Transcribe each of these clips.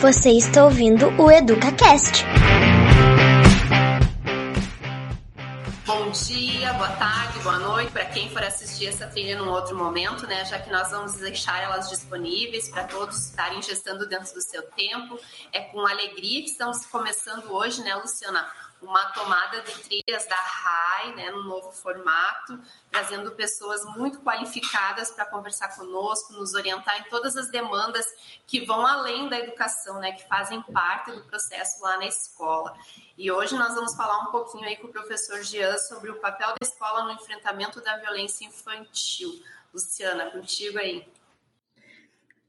Você está ouvindo o EducaCast. Bom dia, boa tarde, boa noite para quem for assistir essa trilha num outro momento, né? Já que nós vamos deixar elas disponíveis para todos estarem gestando dentro do seu tempo. É com alegria que estamos começando hoje, né, Luciana? Uma tomada de trilhas da RAI, né, no novo formato, trazendo pessoas muito qualificadas para conversar conosco, nos orientar em todas as demandas que vão além da educação, né, que fazem parte do processo lá na escola. E hoje nós vamos falar um pouquinho aí com o professor Jean sobre o papel da escola no enfrentamento da violência infantil. Luciana, contigo aí.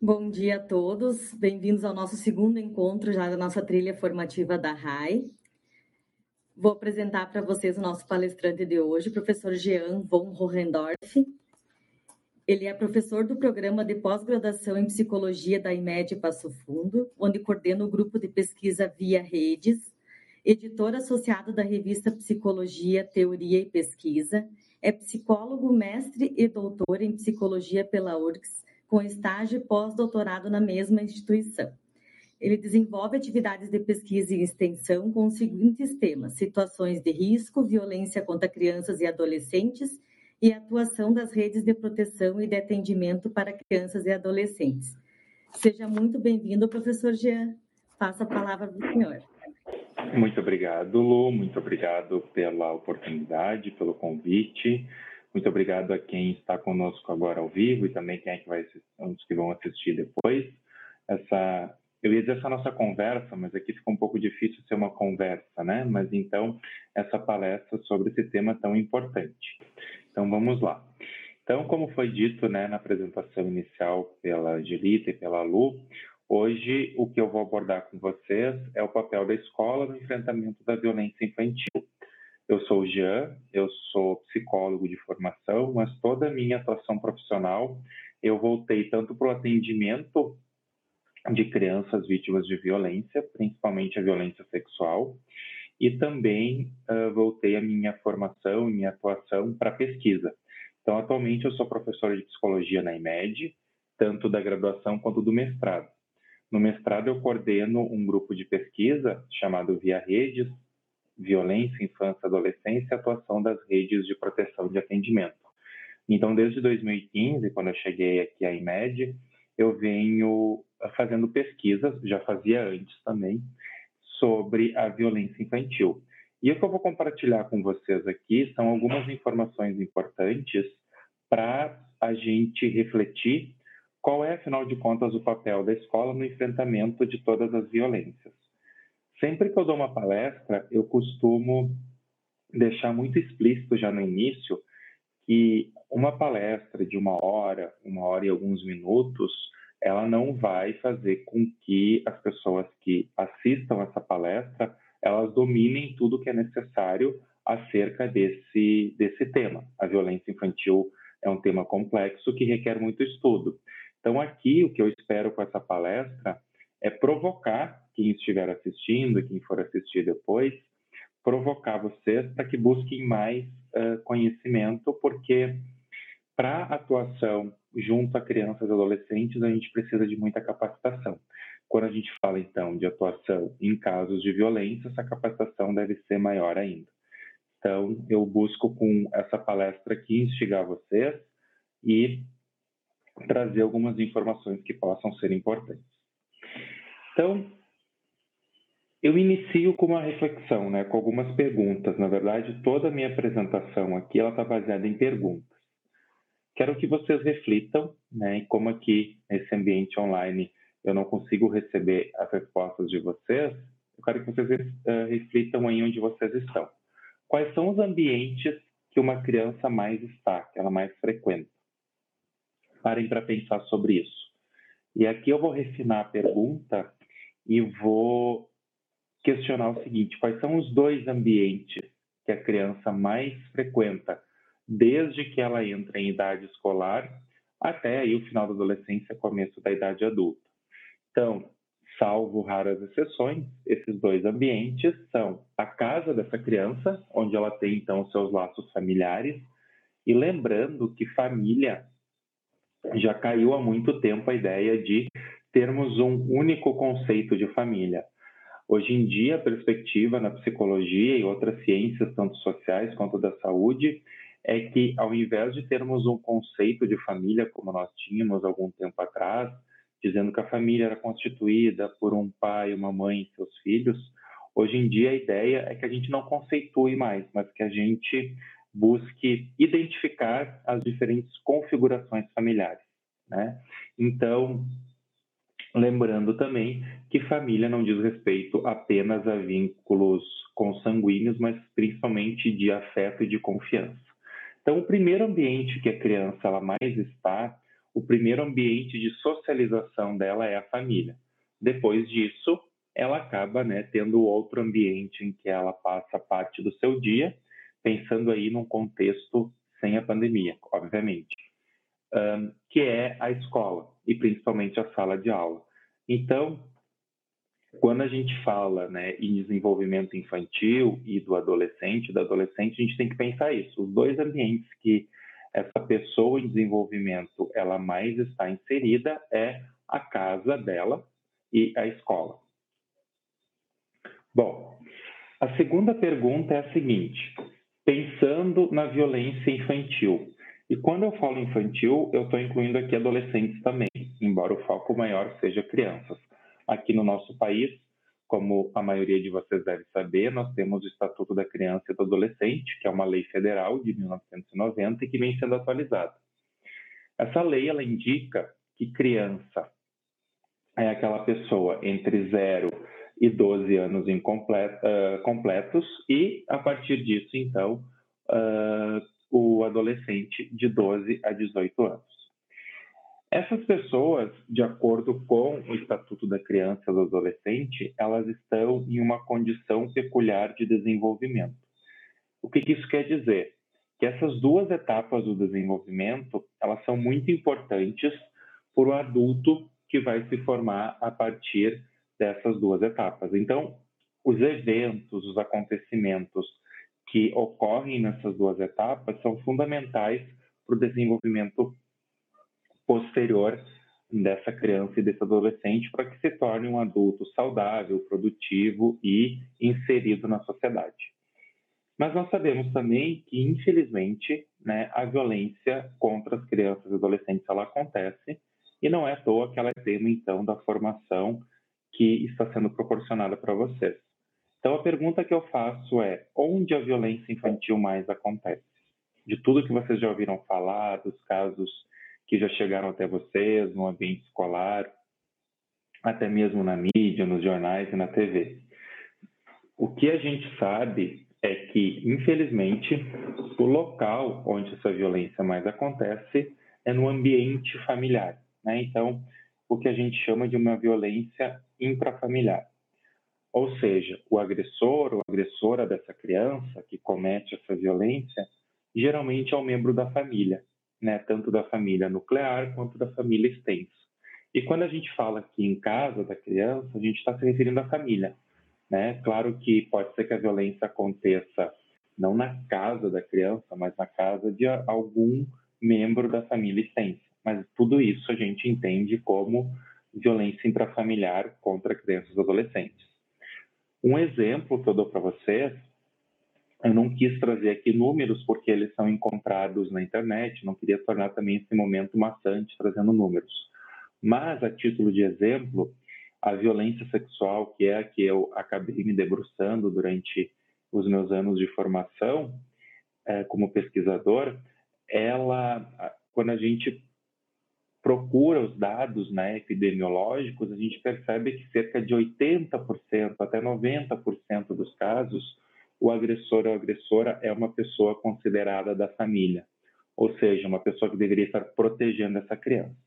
Bom dia a todos, bem-vindos ao nosso segundo encontro já da nossa trilha formativa da RAI. Vou apresentar para vocês o nosso palestrante de hoje, o professor Jean von Hohendorf. Ele é professor do programa de pós-graduação em psicologia da IMED Passo Fundo, onde coordena o grupo de pesquisa Via Redes, editor associado da revista Psicologia, Teoria e Pesquisa, é psicólogo, mestre e doutor em psicologia pela URGS, com estágio e pós-doutorado na mesma instituição. Ele desenvolve atividades de pesquisa e extensão com os seguintes temas: situações de risco, violência contra crianças e adolescentes e atuação das redes de proteção e de atendimento para crianças e adolescentes. Seja muito bem-vindo, professor Jean. Faça a palavra do senhor. Muito obrigado, Lu. Muito obrigado pela oportunidade, pelo convite. Muito obrigado a quem está conosco agora ao vivo e também quem é que vai os que vão assistir depois. Essa eu ia dizer essa nossa conversa, mas aqui ficou um pouco difícil ser uma conversa, né? Mas então, essa palestra sobre esse tema tão importante. Então, vamos lá. Então, como foi dito né, na apresentação inicial pela Angelita e pela Lu, hoje o que eu vou abordar com vocês é o papel da escola no enfrentamento da violência infantil. Eu sou o Jean, eu sou psicólogo de formação, mas toda a minha atuação profissional eu voltei tanto para o atendimento de crianças vítimas de violência, principalmente a violência sexual, e também uh, voltei a minha formação e minha atuação para pesquisa. Então, atualmente eu sou professor de psicologia na IMED, tanto da graduação quanto do mestrado. No mestrado eu coordeno um grupo de pesquisa chamado Via Redes, Violência, Infância Adolescência e Atuação das Redes de Proteção de Atendimento. Então, desde 2015, quando eu cheguei aqui à IMED, eu venho fazendo pesquisas, já fazia antes também, sobre a violência infantil. E o que eu vou compartilhar com vocês aqui são algumas informações importantes para a gente refletir qual é, afinal de contas, o papel da escola no enfrentamento de todas as violências. Sempre que eu dou uma palestra, eu costumo deixar muito explícito já no início que uma palestra de uma hora, uma hora e alguns minutos, ela não vai fazer com que as pessoas que assistam essa palestra elas dominem tudo que é necessário acerca desse desse tema. A violência infantil é um tema complexo que requer muito estudo. Então aqui o que eu espero com essa palestra é provocar quem estiver assistindo quem for assistir depois, provocar vocês para que busquem mais conhecimento, porque para atuação junto a crianças e adolescentes, a gente precisa de muita capacitação. Quando a gente fala, então, de atuação em casos de violência, essa capacitação deve ser maior ainda. Então, eu busco com essa palestra aqui instigar vocês e trazer algumas informações que possam ser importantes. Então, eu inicio com uma reflexão, né, com algumas perguntas. Na verdade, toda a minha apresentação aqui ela está baseada em perguntas. Quero que vocês reflitam, né, como aqui nesse ambiente online eu não consigo receber as respostas de vocês, eu quero que vocês uh, reflitam aí onde vocês estão. Quais são os ambientes que uma criança mais está, que ela mais frequenta? Parem para pensar sobre isso. E aqui eu vou refinar a pergunta e vou questionar o seguinte: quais são os dois ambientes que a criança mais frequenta desde que ela entra em idade escolar até aí o final da adolescência, começo da idade adulta. Então, salvo raras exceções, esses dois ambientes são a casa dessa criança, onde ela tem então seus laços familiares, e lembrando que família já caiu há muito tempo a ideia de termos um único conceito de família. Hoje em dia, a perspectiva na psicologia e outras ciências, tanto sociais quanto da saúde, é que ao invés de termos um conceito de família como nós tínhamos algum tempo atrás, dizendo que a família era constituída por um pai, uma mãe e seus filhos, hoje em dia a ideia é que a gente não conceitue mais, mas que a gente busque identificar as diferentes configurações familiares. Né? Então, lembrando também que família não diz respeito apenas a vínculos consanguíneos, mas principalmente de afeto e de confiança. Então, o primeiro ambiente que a criança ela mais está, o primeiro ambiente de socialização dela é a família. Depois disso, ela acaba né, tendo outro ambiente em que ela passa parte do seu dia, pensando aí num contexto sem a pandemia, obviamente, que é a escola e principalmente a sala de aula. Então, quando a gente fala né, em desenvolvimento infantil e do adolescente, do adolescente, a gente tem que pensar isso. Os dois ambientes que essa pessoa em desenvolvimento ela mais está inserida é a casa dela e a escola. Bom, a segunda pergunta é a seguinte: pensando na violência infantil. E quando eu falo infantil, eu estou incluindo aqui adolescentes também, embora o foco maior seja crianças. Aqui no nosso país, como a maioria de vocês deve saber, nós temos o Estatuto da Criança e do Adolescente, que é uma lei federal de 1990 e que vem sendo atualizada. Essa lei ela indica que criança é aquela pessoa entre 0 e 12 anos uh, completos, e a partir disso, então, uh, o adolescente de 12 a 18 anos. Essas pessoas, de acordo com o Estatuto da Criança e do Adolescente, elas estão em uma condição peculiar de desenvolvimento. O que isso quer dizer? Que essas duas etapas do desenvolvimento, elas são muito importantes para o adulto que vai se formar a partir dessas duas etapas. Então, os eventos, os acontecimentos que ocorrem nessas duas etapas são fundamentais para o desenvolvimento posterior dessa criança e desse adolescente para que se torne um adulto saudável, produtivo e inserido na sociedade. Mas nós sabemos também que, infelizmente, né, a violência contra as crianças e adolescentes ela acontece e não é à toa que ela é tema, então, da formação que está sendo proporcionada para vocês. Então, a pergunta que eu faço é: onde a violência infantil mais acontece? De tudo que vocês já ouviram falar, dos casos que já chegaram até vocês no ambiente escolar, até mesmo na mídia, nos jornais e na TV. O que a gente sabe é que, infelizmente, o local onde essa violência mais acontece é no ambiente familiar. Né? Então, o que a gente chama de uma violência intrafamiliar. Ou seja, o agressor ou agressora dessa criança que comete essa violência geralmente é um membro da família, né? tanto da família nuclear quanto da família extensa. E quando a gente fala aqui em casa da criança, a gente está se referindo à família. Né? Claro que pode ser que a violência aconteça não na casa da criança, mas na casa de algum membro da família extensa. Mas tudo isso a gente entende como violência intrafamiliar contra crianças e adolescentes. Um exemplo que eu dou para vocês, eu não quis trazer aqui números porque eles são encontrados na internet, não queria tornar também esse momento maçante trazendo números. Mas, a título de exemplo, a violência sexual, que é a que eu acabei me debruçando durante os meus anos de formação é, como pesquisador, ela, quando a gente procura os dados né, epidemiológicos, a gente percebe que cerca de 80% até 90% dos casos, o agressor ou agressora é uma pessoa considerada da família, ou seja, uma pessoa que deveria estar protegendo essa criança.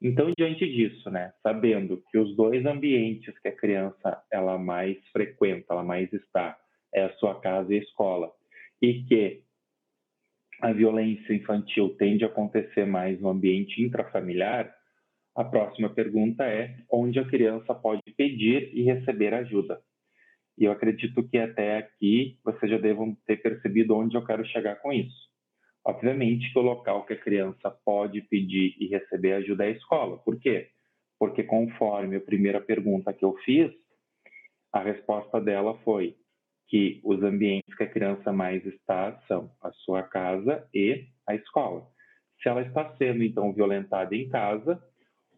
Então, diante disso, né, sabendo que os dois ambientes que a criança ela mais frequenta, ela mais está, é a sua casa e a escola, e que a violência infantil tende a acontecer mais no ambiente intrafamiliar, a próxima pergunta é onde a criança pode pedir e receber ajuda. E eu acredito que até aqui vocês já devam ter percebido onde eu quero chegar com isso. Obviamente que o local que a criança pode pedir e receber ajuda é a escola. Por quê? porque conforme a primeira pergunta que eu fiz, a resposta dela foi que os ambientes que a criança mais está são a sua casa e a escola. Se ela está sendo, então, violentada em casa,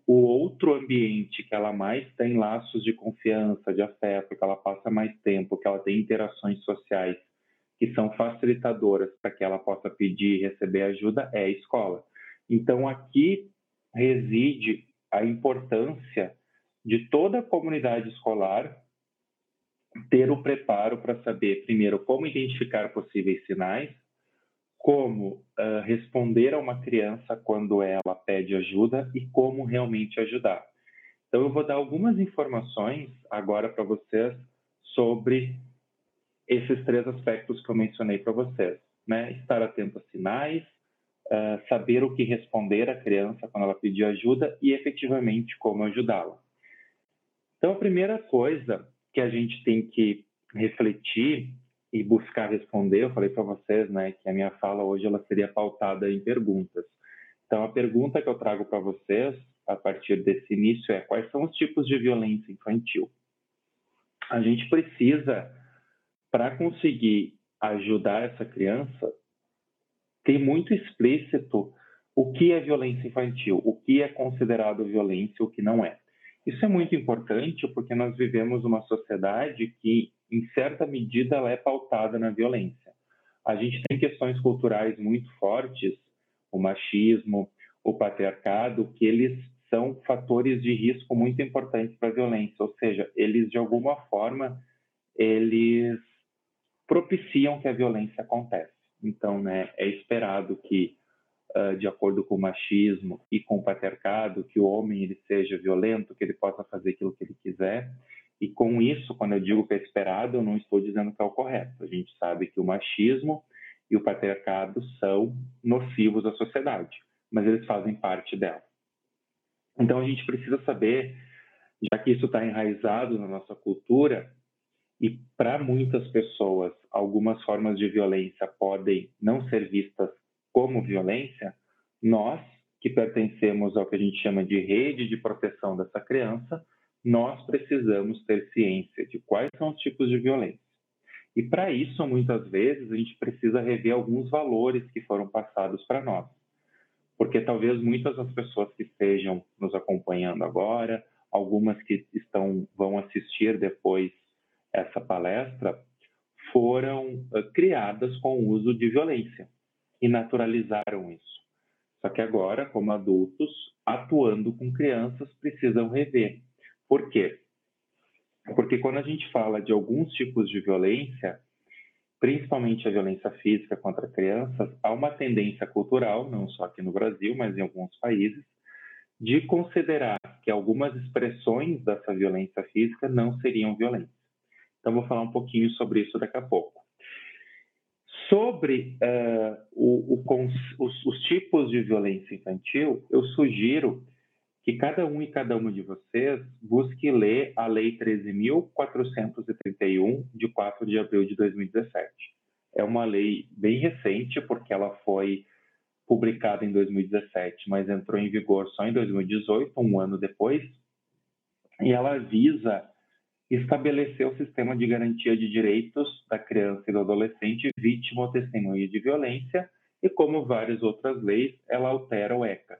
o outro ambiente que ela mais tem laços de confiança, de afeto, que ela passa mais tempo, que ela tem interações sociais que são facilitadoras para que ela possa pedir e receber ajuda é a escola. Então aqui reside a importância de toda a comunidade escolar ter o preparo para saber, primeiro, como identificar possíveis sinais, como uh, responder a uma criança quando ela pede ajuda e como realmente ajudar. Então, eu vou dar algumas informações agora para vocês sobre esses três aspectos que eu mencionei para vocês. Né? Estar atento a sinais, uh, saber o que responder à criança quando ela pedir ajuda e efetivamente como ajudá-la. Então, a primeira coisa que a gente tem que refletir e buscar responder. Eu falei para vocês, né, que a minha fala hoje ela seria pautada em perguntas. Então, a pergunta que eu trago para vocês a partir desse início é: quais são os tipos de violência infantil? A gente precisa, para conseguir ajudar essa criança, ter muito explícito o que é violência infantil, o que é considerado violência, o que não é. Isso é muito importante porque nós vivemos uma sociedade que em certa medida, ela é pautada na violência. A gente tem questões culturais muito fortes, o machismo, o patriarcado, que eles são fatores de risco muito importantes para a violência, ou seja, eles de alguma forma eles propiciam que a violência aconteça. Então, né, é esperado que, uh, de acordo com o machismo e com o patriarcado, que o homem ele seja violento, que ele possa fazer aquilo que ele quiser, e com isso, quando eu digo que é esperado, eu não estou dizendo que é o correto. A gente sabe que o machismo e o patriarcado são nocivos à sociedade, mas eles fazem parte dela. Então a gente precisa saber, já que isso está enraizado na nossa cultura, e para muitas pessoas algumas formas de violência podem não ser vistas como violência, nós que pertencemos ao que a gente chama de rede de proteção dessa criança, nós precisamos ter ciência de quais são os tipos de violência. E para isso, muitas vezes, a gente precisa rever alguns valores que foram passados para nós. Porque talvez muitas das pessoas que estejam nos acompanhando agora, algumas que estão vão assistir depois essa palestra, foram criadas com o uso de violência e naturalizaram isso. Só que agora, como adultos, atuando com crianças, precisam rever por quê? Porque quando a gente fala de alguns tipos de violência, principalmente a violência física contra crianças, há uma tendência cultural, não só aqui no Brasil, mas em alguns países, de considerar que algumas expressões dessa violência física não seriam violência. Então, vou falar um pouquinho sobre isso daqui a pouco. Sobre uh, o, o, os, os tipos de violência infantil, eu sugiro que cada um e cada uma de vocês busque ler a Lei 13.431, de 4 de abril de 2017. É uma lei bem recente, porque ela foi publicada em 2017, mas entrou em vigor só em 2018, um ano depois, e ela visa estabelecer o sistema de garantia de direitos da criança e do adolescente vítima ou testemunha de violência, e como várias outras leis, ela altera o ECA,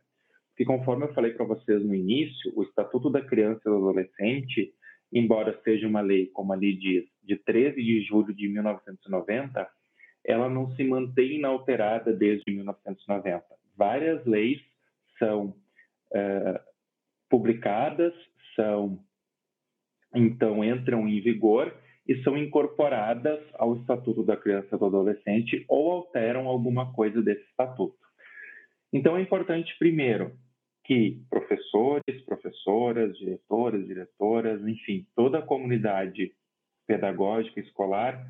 que conforme eu falei para vocês no início, o Estatuto da Criança e do Adolescente, embora seja uma lei, como ali diz, de 13 de julho de 1990, ela não se mantém inalterada desde 1990. Várias leis são uh, publicadas, são então entram em vigor e são incorporadas ao Estatuto da Criança e do Adolescente ou alteram alguma coisa desse estatuto. Então é importante primeiro que professores, professoras, diretores, diretoras, enfim, toda a comunidade pedagógica escolar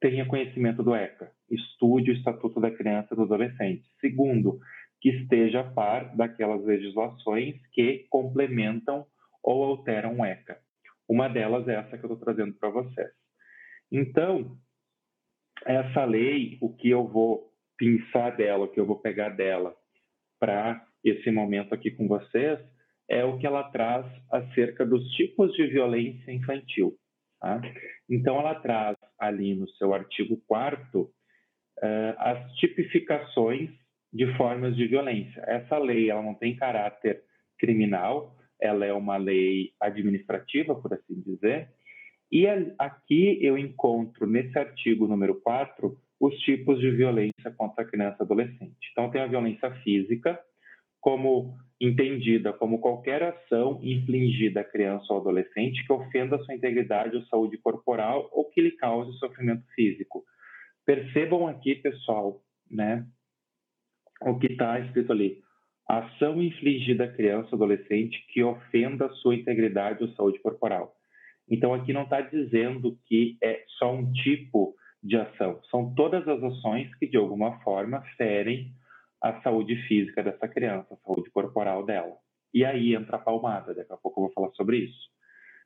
tenha conhecimento do ECA, estude o Estatuto da Criança e do Adolescente. Segundo, que esteja a par daquelas legislações que complementam ou alteram o ECA. Uma delas é essa que eu estou trazendo para vocês. Então, essa lei, o que eu vou pensar dela, o que eu vou pegar dela para esse momento aqui com vocês é o que ela traz acerca dos tipos de violência infantil. Tá? Então, ela traz ali no seu artigo 4 uh, as tipificações de formas de violência. Essa lei ela não tem caráter criminal, ela é uma lei administrativa, por assim dizer, e aqui eu encontro nesse artigo número 4 os tipos de violência contra a criança e adolescente. Então, tem a violência física, como entendida como qualquer ação infligida à criança ou adolescente que ofenda sua integridade ou saúde corporal ou que lhe cause sofrimento físico. Percebam aqui, pessoal, né, o que está escrito ali. Ação infligida à criança ou adolescente que ofenda sua integridade ou saúde corporal. Então, aqui não está dizendo que é só um tipo de ação, são todas as ações que, de alguma forma, ferem a saúde física dessa criança, a saúde corporal dela. E aí entra a palmada, daqui a pouco eu vou falar sobre isso.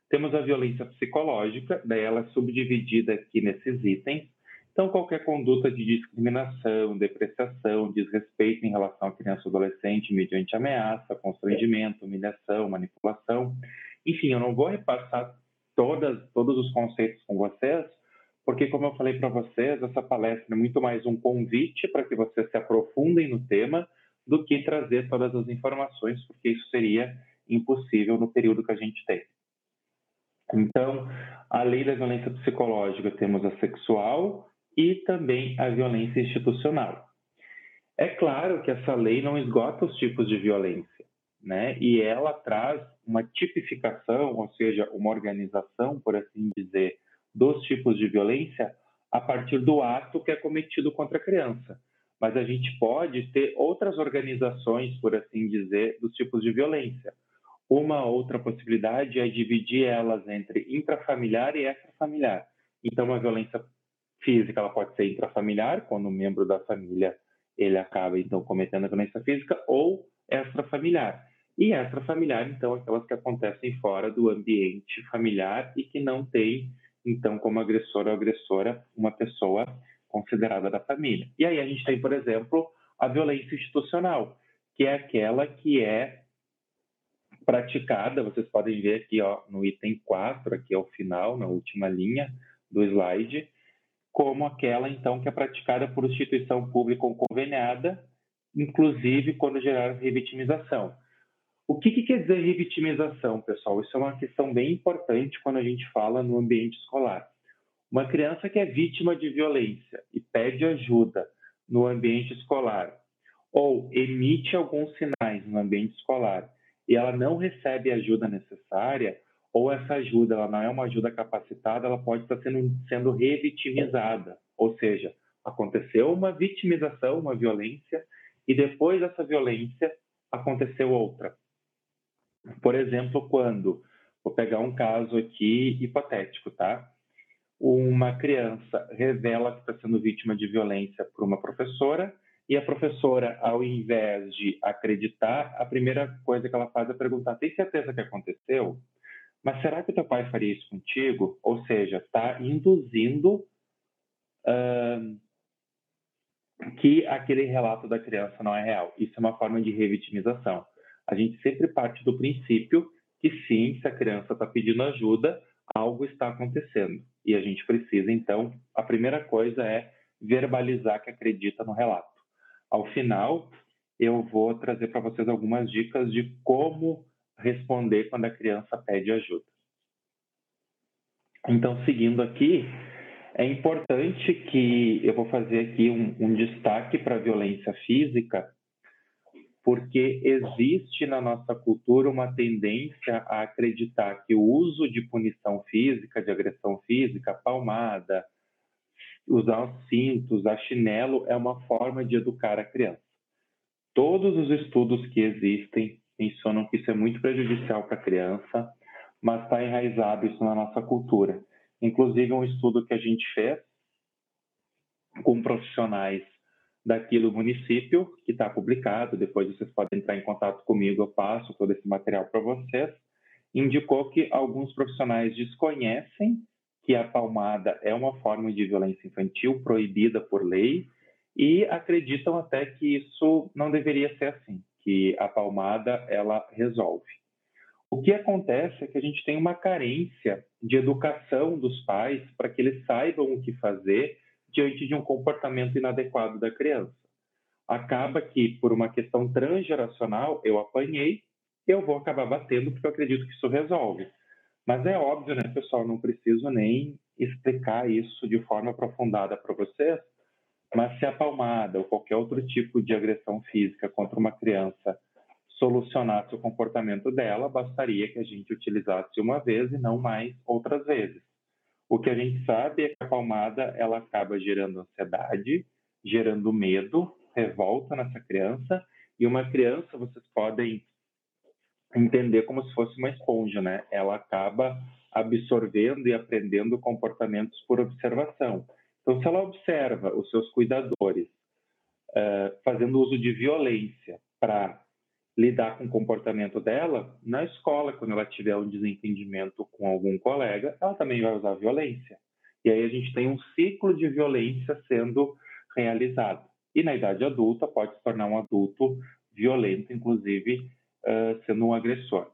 Temos a violência psicológica, daí ela é subdividida aqui nesses itens. Então, qualquer conduta de discriminação, depreciação, desrespeito em relação à criança ou adolescente mediante ameaça, constrangimento, humilhação, manipulação. Enfim, eu não vou repassar todas, todos os conceitos com vocês, porque, como eu falei para vocês, essa palestra é muito mais um convite para que vocês se aprofundem no tema do que trazer todas as informações, porque isso seria impossível no período que a gente tem. Então, além da violência psicológica, temos a sexual e também a violência institucional. É claro que essa lei não esgota os tipos de violência, né? E ela traz uma tipificação, ou seja, uma organização, por assim dizer, dos tipos de violência a partir do ato que é cometido contra a criança. Mas a gente pode ter outras organizações, por assim dizer, dos tipos de violência. Uma outra possibilidade é dividir elas entre intrafamiliar e extrafamiliar. Então, a violência física ela pode ser intrafamiliar, quando um membro da família ele acaba então cometendo a violência física, ou extrafamiliar. E extrafamiliar, então, aquelas que acontecem fora do ambiente familiar e que não têm então, como agressor ou agressora, uma pessoa considerada da família. E aí a gente tem, por exemplo, a violência institucional, que é aquela que é praticada, vocês podem ver aqui ó, no item 4, aqui ao final, na última linha do slide, como aquela, então, que é praticada por instituição pública ou conveniada, inclusive quando gerar revitimização. O que, que, quer dizer revitimização, pessoal? Isso é uma questão bem importante quando a gente fala no ambiente escolar. Uma criança que é vítima de violência e pede ajuda no ambiente escolar, ou emite alguns sinais no ambiente escolar e ela não recebe a ajuda necessária, ou essa ajuda ela não é uma ajuda capacitada, ela pode estar sendo, sendo revitimizada. Ou seja, aconteceu uma vitimização, uma violência, e depois dessa violência aconteceu outra. Por exemplo, quando, vou pegar um caso aqui hipotético, tá? Uma criança revela que está sendo vítima de violência por uma professora e a professora, ao invés de acreditar, a primeira coisa que ela faz é perguntar: tem certeza que aconteceu? Mas será que teu pai faria isso contigo? Ou seja, está induzindo uh, que aquele relato da criança não é real. Isso é uma forma de revitimização a gente sempre parte do princípio que sim, se a criança está pedindo ajuda, algo está acontecendo. E a gente precisa, então, a primeira coisa é verbalizar que acredita no relato. Ao final, eu vou trazer para vocês algumas dicas de como responder quando a criança pede ajuda. Então, seguindo aqui, é importante que eu vou fazer aqui um, um destaque para a violência física, porque existe na nossa cultura uma tendência a acreditar que o uso de punição física, de agressão física, palmada, usar os cintos, a chinelo, é uma forma de educar a criança. Todos os estudos que existem mencionam que isso é muito prejudicial para a criança, mas está enraizado isso na nossa cultura. Inclusive, um estudo que a gente fez com profissionais daquilo município, que está publicado, depois vocês podem entrar em contato comigo, eu passo todo esse material para vocês, indicou que alguns profissionais desconhecem que a palmada é uma forma de violência infantil proibida por lei e acreditam até que isso não deveria ser assim, que a palmada ela resolve. O que acontece é que a gente tem uma carência de educação dos pais para que eles saibam o que fazer diante de um comportamento inadequado da criança. Acaba que, por uma questão transgeracional, eu apanhei, eu vou acabar batendo porque eu acredito que isso resolve. Mas é óbvio, né, pessoal? Não preciso nem explicar isso de forma aprofundada para vocês. Mas se a palmada ou qualquer outro tipo de agressão física contra uma criança solucionasse o comportamento dela, bastaria que a gente utilizasse uma vez e não mais outras vezes. O que a gente sabe é que a palmada ela acaba gerando ansiedade, gerando medo, revolta nessa criança, e uma criança vocês podem entender como se fosse uma esponja, né? Ela acaba absorvendo e aprendendo comportamentos por observação. Então, se ela observa os seus cuidadores uh, fazendo uso de violência para lidar com o comportamento dela, na escola, quando ela tiver um desentendimento com algum colega, ela também vai usar violência. E aí a gente tem um ciclo de violência sendo realizado. E na idade adulta pode se tornar um adulto violento, inclusive uh, sendo um agressor.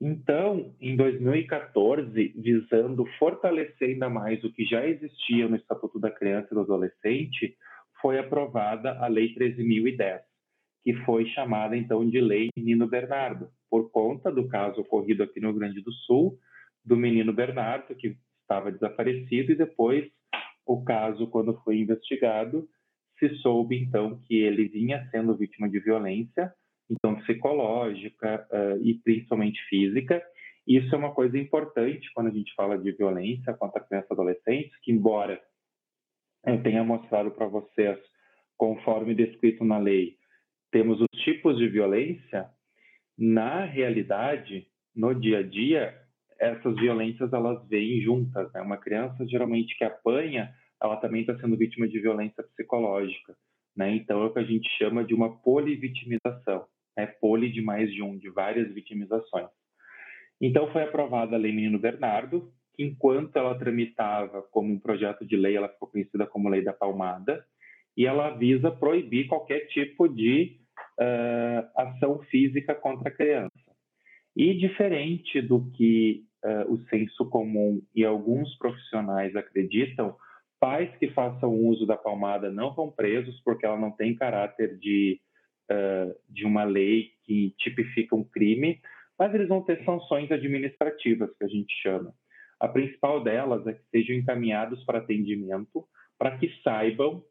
Então, em 2014, visando fortalecer ainda mais o que já existia no Estatuto da Criança e do Adolescente, foi aprovada a Lei 13.010, que foi chamada então de Lei Menino Bernardo, por conta do caso ocorrido aqui no Rio Grande do Sul, do menino Bernardo, que estava desaparecido, e depois o caso, quando foi investigado, se soube então que ele vinha sendo vítima de violência, então psicológica uh, e principalmente física. Isso é uma coisa importante quando a gente fala de violência contra crianças e adolescentes, que embora eu tenha mostrado para vocês, conforme descrito na lei, temos os tipos de violência, na realidade, no dia a dia, essas violências elas vêm juntas. Né? Uma criança geralmente que apanha, ela também está sendo vítima de violência psicológica. Né? Então é o que a gente chama de uma polivitimização. É poli de mais de um, de várias vitimizações. Então foi aprovada a Lei Menino Bernardo, que enquanto ela tramitava como um projeto de lei, ela ficou conhecida como Lei da Palmada, e ela visa proibir qualquer tipo de uh, ação física contra a criança. E diferente do que uh, o senso comum e alguns profissionais acreditam, pais que façam uso da palmada não vão presos porque ela não tem caráter de, uh, de uma lei que tipifica um crime, mas eles vão ter sanções administrativas, que a gente chama. A principal delas é que sejam encaminhados para atendimento, para que saibam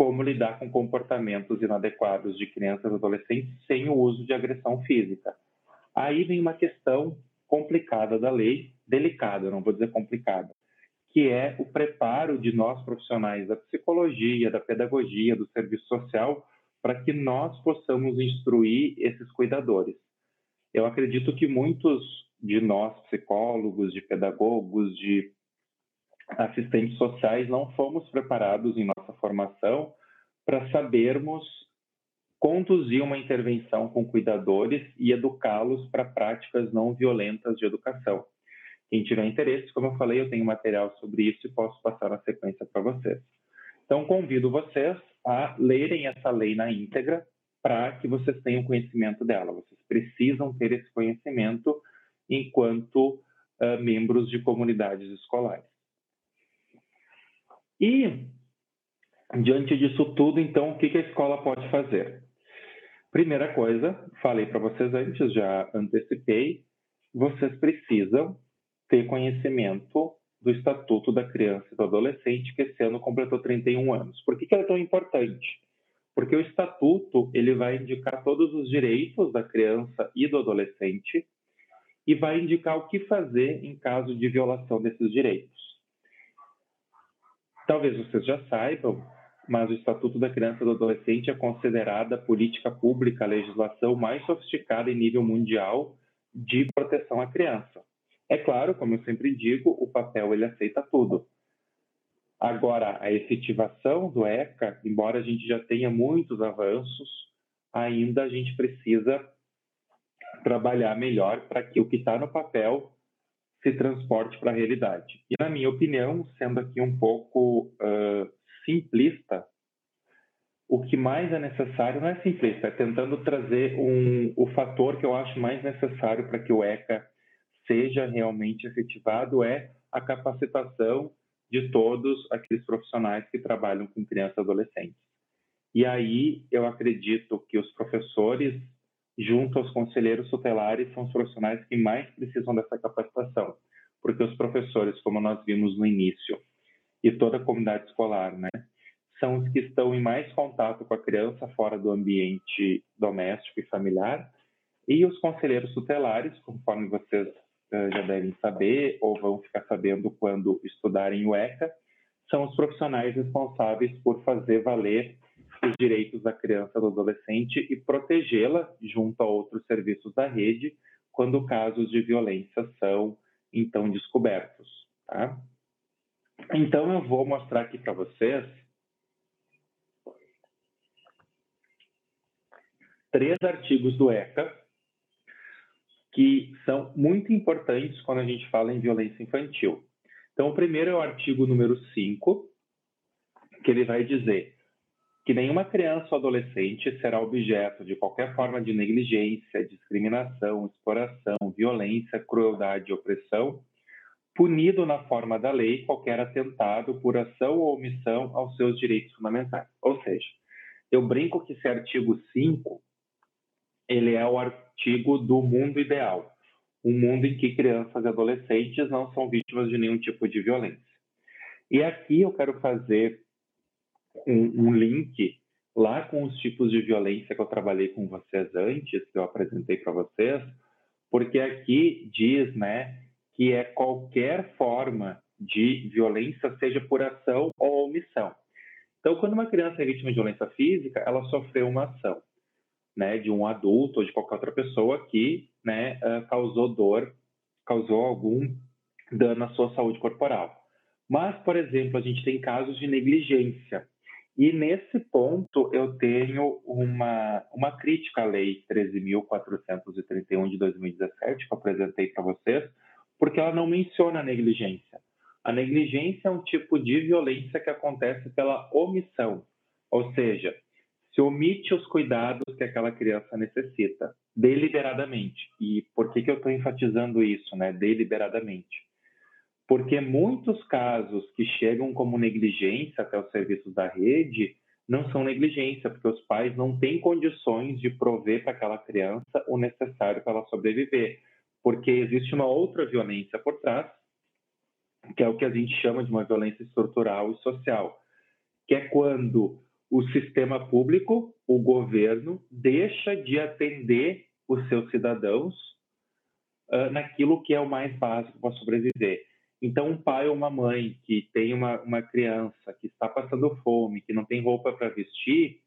como lidar com comportamentos inadequados de crianças e adolescentes sem o uso de agressão física. Aí vem uma questão complicada da lei, delicada, não vou dizer complicada, que é o preparo de nós profissionais da psicologia, da pedagogia, do serviço social, para que nós possamos instruir esses cuidadores. Eu acredito que muitos de nós, psicólogos, de pedagogos, de assistentes sociais, não fomos preparados em nossa formação para sabermos conduzir uma intervenção com cuidadores e educá-los para práticas não violentas de educação. Quem tiver interesse, como eu falei, eu tenho material sobre isso e posso passar na sequência para vocês. Então, convido vocês a lerem essa lei na íntegra para que vocês tenham conhecimento dela. Vocês precisam ter esse conhecimento enquanto uh, membros de comunidades escolares. E, diante disso tudo, então, o que a escola pode fazer? Primeira coisa, falei para vocês antes, já antecipei, vocês precisam ter conhecimento do Estatuto da Criança e do Adolescente, que esse ano completou 31 anos. Por que, que é tão importante? Porque o Estatuto ele vai indicar todos os direitos da criança e do adolescente e vai indicar o que fazer em caso de violação desses direitos. Talvez vocês já saibam, mas o Estatuto da Criança e do Adolescente é considerada a política pública, a legislação mais sofisticada em nível mundial de proteção à criança. É claro, como eu sempre digo, o papel ele aceita tudo. Agora, a efetivação do ECA, embora a gente já tenha muitos avanços, ainda a gente precisa trabalhar melhor para que o que está no papel se transporte para a realidade. E, na minha opinião, sendo aqui um pouco uh, simplista, o que mais é necessário não é simplista, é tentando trazer um, o fator que eu acho mais necessário para que o ECA seja realmente efetivado é a capacitação de todos aqueles profissionais que trabalham com crianças e adolescentes. E aí eu acredito que os professores, junto aos conselheiros tutelares, são os profissionais que mais precisam dessa capacitação, porque os professores, como nós vimos no início, e toda a comunidade escolar, né, são os que estão em mais contato com a criança fora do ambiente doméstico e familiar, e os conselheiros tutelares, conforme vocês uh, já devem saber ou vão ficar sabendo quando estudarem o ECA, são os profissionais responsáveis por fazer valer os direitos da criança do adolescente e protegê-la junto a outros serviços da rede quando casos de violência são então descobertos. Tá? Então eu vou mostrar aqui para vocês três artigos do ECA que são muito importantes quando a gente fala em violência infantil. Então, o primeiro é o artigo número 5, que ele vai dizer que nenhuma criança ou adolescente será objeto de qualquer forma de negligência, discriminação, exploração, violência, crueldade e opressão, punido na forma da lei qualquer atentado por ação ou omissão aos seus direitos fundamentais. Ou seja, eu brinco que esse artigo 5 ele é o artigo do mundo ideal, um mundo em que crianças e adolescentes não são vítimas de nenhum tipo de violência. E aqui eu quero fazer um, um link lá com os tipos de violência que eu trabalhei com vocês antes, que eu apresentei para vocês, porque aqui diz, né, que é qualquer forma de violência, seja por ação ou omissão. Então, quando uma criança é vítima de violência física, ela sofreu uma ação né, de um adulto ou de qualquer outra pessoa que né, uh, causou dor, causou algum dano à sua saúde corporal. Mas, por exemplo, a gente tem casos de negligência. E nesse ponto eu tenho uma, uma crítica à Lei 13.431 de 2017, que eu apresentei para vocês, porque ela não menciona a negligência. A negligência é um tipo de violência que acontece pela omissão, ou seja, se omite os cuidados que aquela criança necessita, deliberadamente. E por que, que eu estou enfatizando isso, né? Deliberadamente. Porque muitos casos que chegam como negligência até os serviços da rede não são negligência, porque os pais não têm condições de prover para aquela criança o necessário para ela sobreviver. Porque existe uma outra violência por trás, que é o que a gente chama de uma violência estrutural e social, que é quando o sistema público, o governo, deixa de atender os seus cidadãos uh, naquilo que é o mais básico para sobreviver. Então, um pai ou uma mãe que tem uma, uma criança que está passando fome, que não tem roupa para vestir,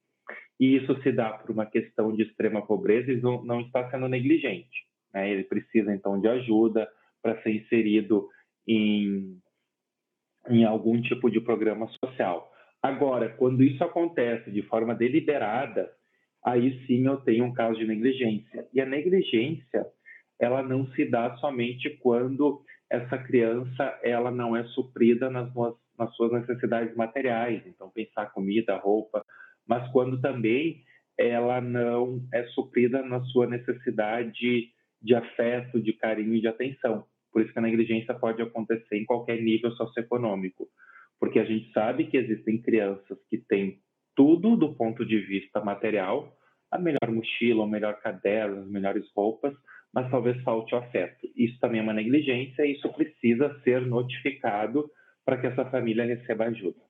e isso se dá por uma questão de extrema pobreza, ele não, não está sendo negligente. Né? Ele precisa, então, de ajuda para ser inserido em, em algum tipo de programa social. Agora, quando isso acontece de forma deliberada, aí sim eu tenho um caso de negligência. E a negligência, ela não se dá somente quando essa criança ela não é suprida nas, nas suas necessidades materiais, então pensar comida, roupa, mas quando também ela não é suprida na sua necessidade de afeto, de carinho e de atenção. Por isso que a negligência pode acontecer em qualquer nível socioeconômico porque a gente sabe que existem crianças que têm tudo do ponto de vista material, a melhor mochila, o melhor caderno, as melhores roupas, mas talvez falte o afeto. Isso também é uma negligência e isso precisa ser notificado para que essa família receba ajuda.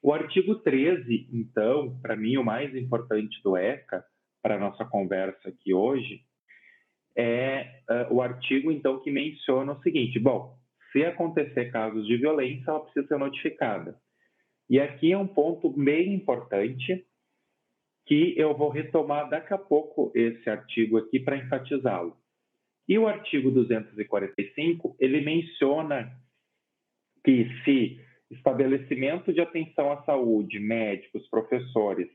O artigo 13, então, para mim o mais importante do ECA, para a nossa conversa aqui hoje, é uh, o artigo, então, que menciona o seguinte: bom, se acontecer casos de violência, ela precisa ser notificada. E aqui é um ponto bem importante que eu vou retomar daqui a pouco esse artigo aqui para enfatizá-lo. E o artigo 245, ele menciona que se estabelecimento de atenção à saúde, médicos, professores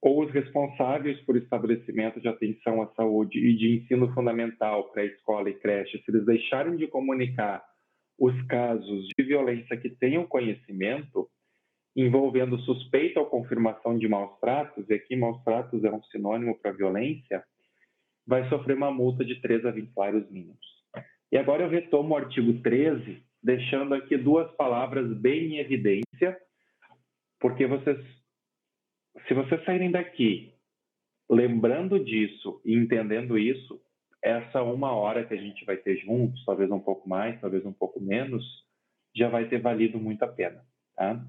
ou os responsáveis por estabelecimento de atenção à saúde e de ensino fundamental, pré-escola e creche, se eles deixarem de comunicar os casos de violência que tenham conhecimento envolvendo suspeita ou confirmação de maus tratos, e aqui maus tratos é um sinônimo para violência, vai sofrer uma multa de 3 a 20 salários mínimos. E agora eu retomo o artigo 13, deixando aqui duas palavras bem em evidência, porque vocês, se vocês saírem daqui lembrando disso e entendendo isso, essa uma hora que a gente vai ter juntos, talvez um pouco mais, talvez um pouco menos, já vai ter valido muito a pena. Tá?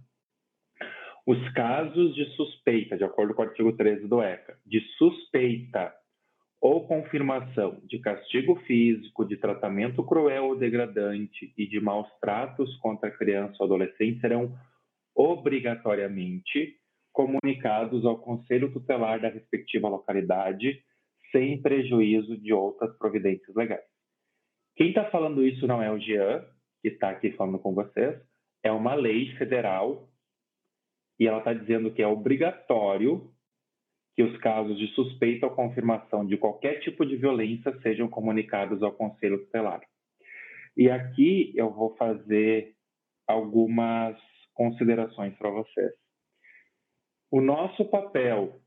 Os casos de suspeita, de acordo com o artigo 13 do ECA, de suspeita ou confirmação de castigo físico, de tratamento cruel ou degradante e de maus tratos contra criança ou adolescente serão obrigatoriamente comunicados ao Conselho Tutelar da respectiva localidade, sem prejuízo de outras providências legais. Quem está falando isso não é o Jean, que está aqui falando com vocês, é uma lei federal e ela está dizendo que é obrigatório que os casos de suspeita ou confirmação de qualquer tipo de violência sejam comunicados ao Conselho Tutelar. E aqui eu vou fazer algumas considerações para vocês. O nosso papel,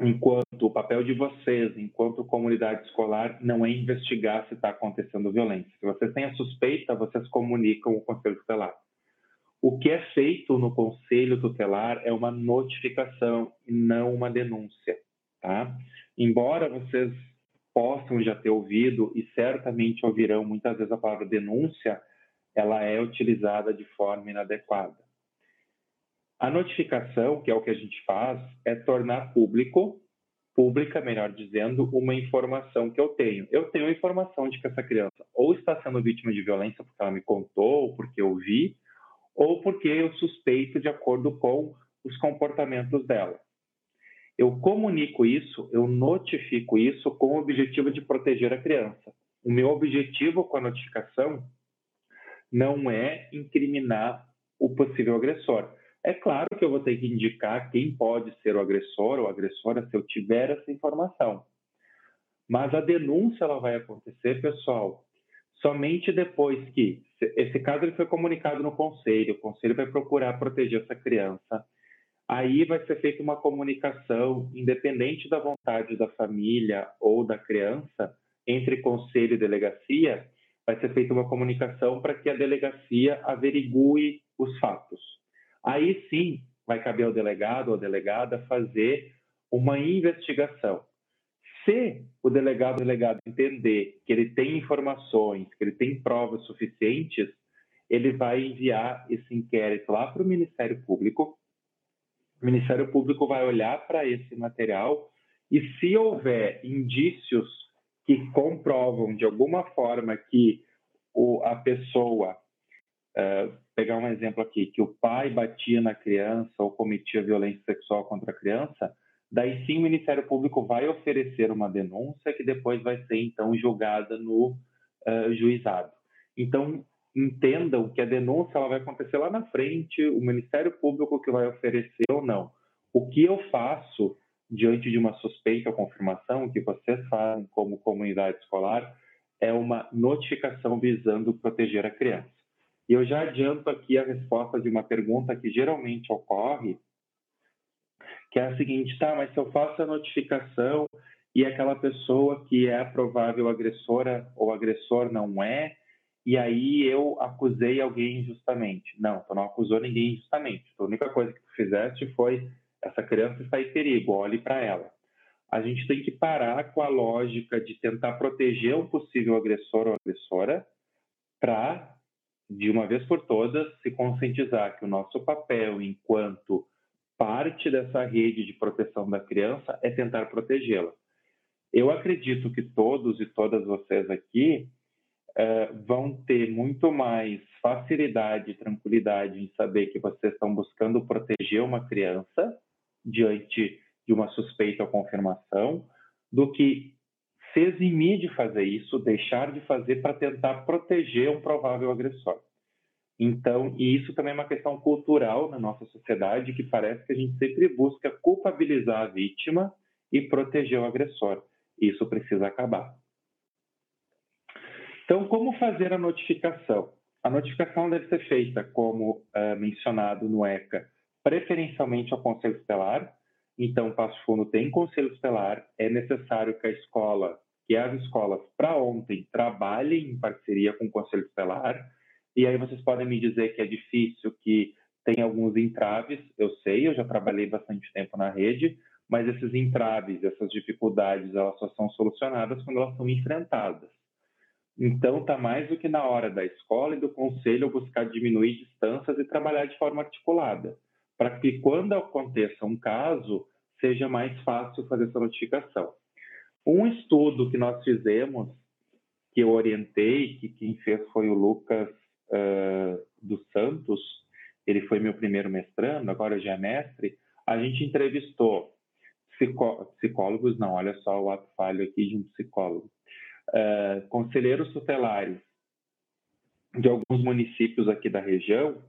enquanto o papel de vocês, enquanto comunidade escolar, não é investigar se está acontecendo violência. Se vocês têm a suspeita, vocês comunicam o Conselho Tutelar. O que é feito no Conselho Tutelar é uma notificação e não uma denúncia, tá? Embora vocês possam já ter ouvido e certamente ouvirão muitas vezes a palavra denúncia, ela é utilizada de forma inadequada. A notificação, que é o que a gente faz, é tornar público, pública, melhor dizendo, uma informação que eu tenho. Eu tenho a informação de que essa criança ou está sendo vítima de violência porque ela me contou, ou porque eu vi, ou porque eu suspeito de acordo com os comportamentos dela. Eu comunico isso, eu notifico isso com o objetivo de proteger a criança. O meu objetivo com a notificação não é incriminar o possível agressor é claro que eu vou ter que indicar quem pode ser o agressor ou agressora se eu tiver essa informação. Mas a denúncia ela vai acontecer, pessoal, somente depois que esse caso ele foi comunicado no conselho, o conselho vai procurar proteger essa criança. Aí vai ser feita uma comunicação, independente da vontade da família ou da criança, entre conselho e delegacia, vai ser feita uma comunicação para que a delegacia averigue os fatos. Aí sim vai caber ao delegado ou delegada fazer uma investigação. Se o delegado delegado entender que ele tem informações, que ele tem provas suficientes, ele vai enviar esse inquérito lá para o Ministério Público. O Ministério Público vai olhar para esse material e, se houver indícios que comprovam de alguma forma que o, a pessoa Uh, pegar um exemplo aqui, que o pai batia na criança ou cometia violência sexual contra a criança, daí sim o Ministério Público vai oferecer uma denúncia que depois vai ser então julgada no uh, juizado. Então entendam que a denúncia ela vai acontecer lá na frente, o Ministério Público que vai oferecer ou não. O que eu faço diante de uma suspeita ou confirmação, que vocês fazem como comunidade escolar, é uma notificação visando proteger a criança. E eu já adianto aqui a resposta de uma pergunta que geralmente ocorre, que é a seguinte, tá, mas se eu faço a notificação e aquela pessoa que é a provável agressora ou agressor não é, e aí eu acusei alguém injustamente. Não, tu não acusou ninguém injustamente. A única coisa que tu fizeste foi essa criança está em perigo, olhe para ela. A gente tem que parar com a lógica de tentar proteger um possível agressor ou agressora para de uma vez por todas, se conscientizar que o nosso papel enquanto parte dessa rede de proteção da criança é tentar protegê-la. Eu acredito que todos e todas vocês aqui uh, vão ter muito mais facilidade e tranquilidade em saber que vocês estão buscando proteger uma criança diante de uma suspeita ou confirmação do que se eximir de fazer isso, deixar de fazer para tentar proteger um provável agressor. Então, e isso também é uma questão cultural na nossa sociedade, que parece que a gente sempre busca culpabilizar a vítima e proteger o agressor. Isso precisa acabar. Então, como fazer a notificação? A notificação deve ser feita, como é, mencionado no ECA, preferencialmente ao Conselho Estelar. Então, Passo Fundo tem Conselho Estelar, é necessário que a escola que as escolas, para ontem, trabalhem em parceria com o Conselho Tutelar, e aí vocês podem me dizer que é difícil, que tem alguns entraves, eu sei, eu já trabalhei bastante tempo na rede, mas esses entraves, essas dificuldades, elas só são solucionadas quando elas são enfrentadas. Então, está mais do que na hora da escola e do conselho buscar diminuir distâncias e trabalhar de forma articulada, para que quando aconteça um caso, seja mais fácil fazer essa notificação. Um estudo que nós fizemos, que eu orientei, que quem fez foi o Lucas uh, dos Santos, ele foi meu primeiro mestrando, agora já é mestre, a gente entrevistou psicó psicólogos, não, olha só o ato falho aqui de um psicólogo, uh, conselheiros tutelares de alguns municípios aqui da região,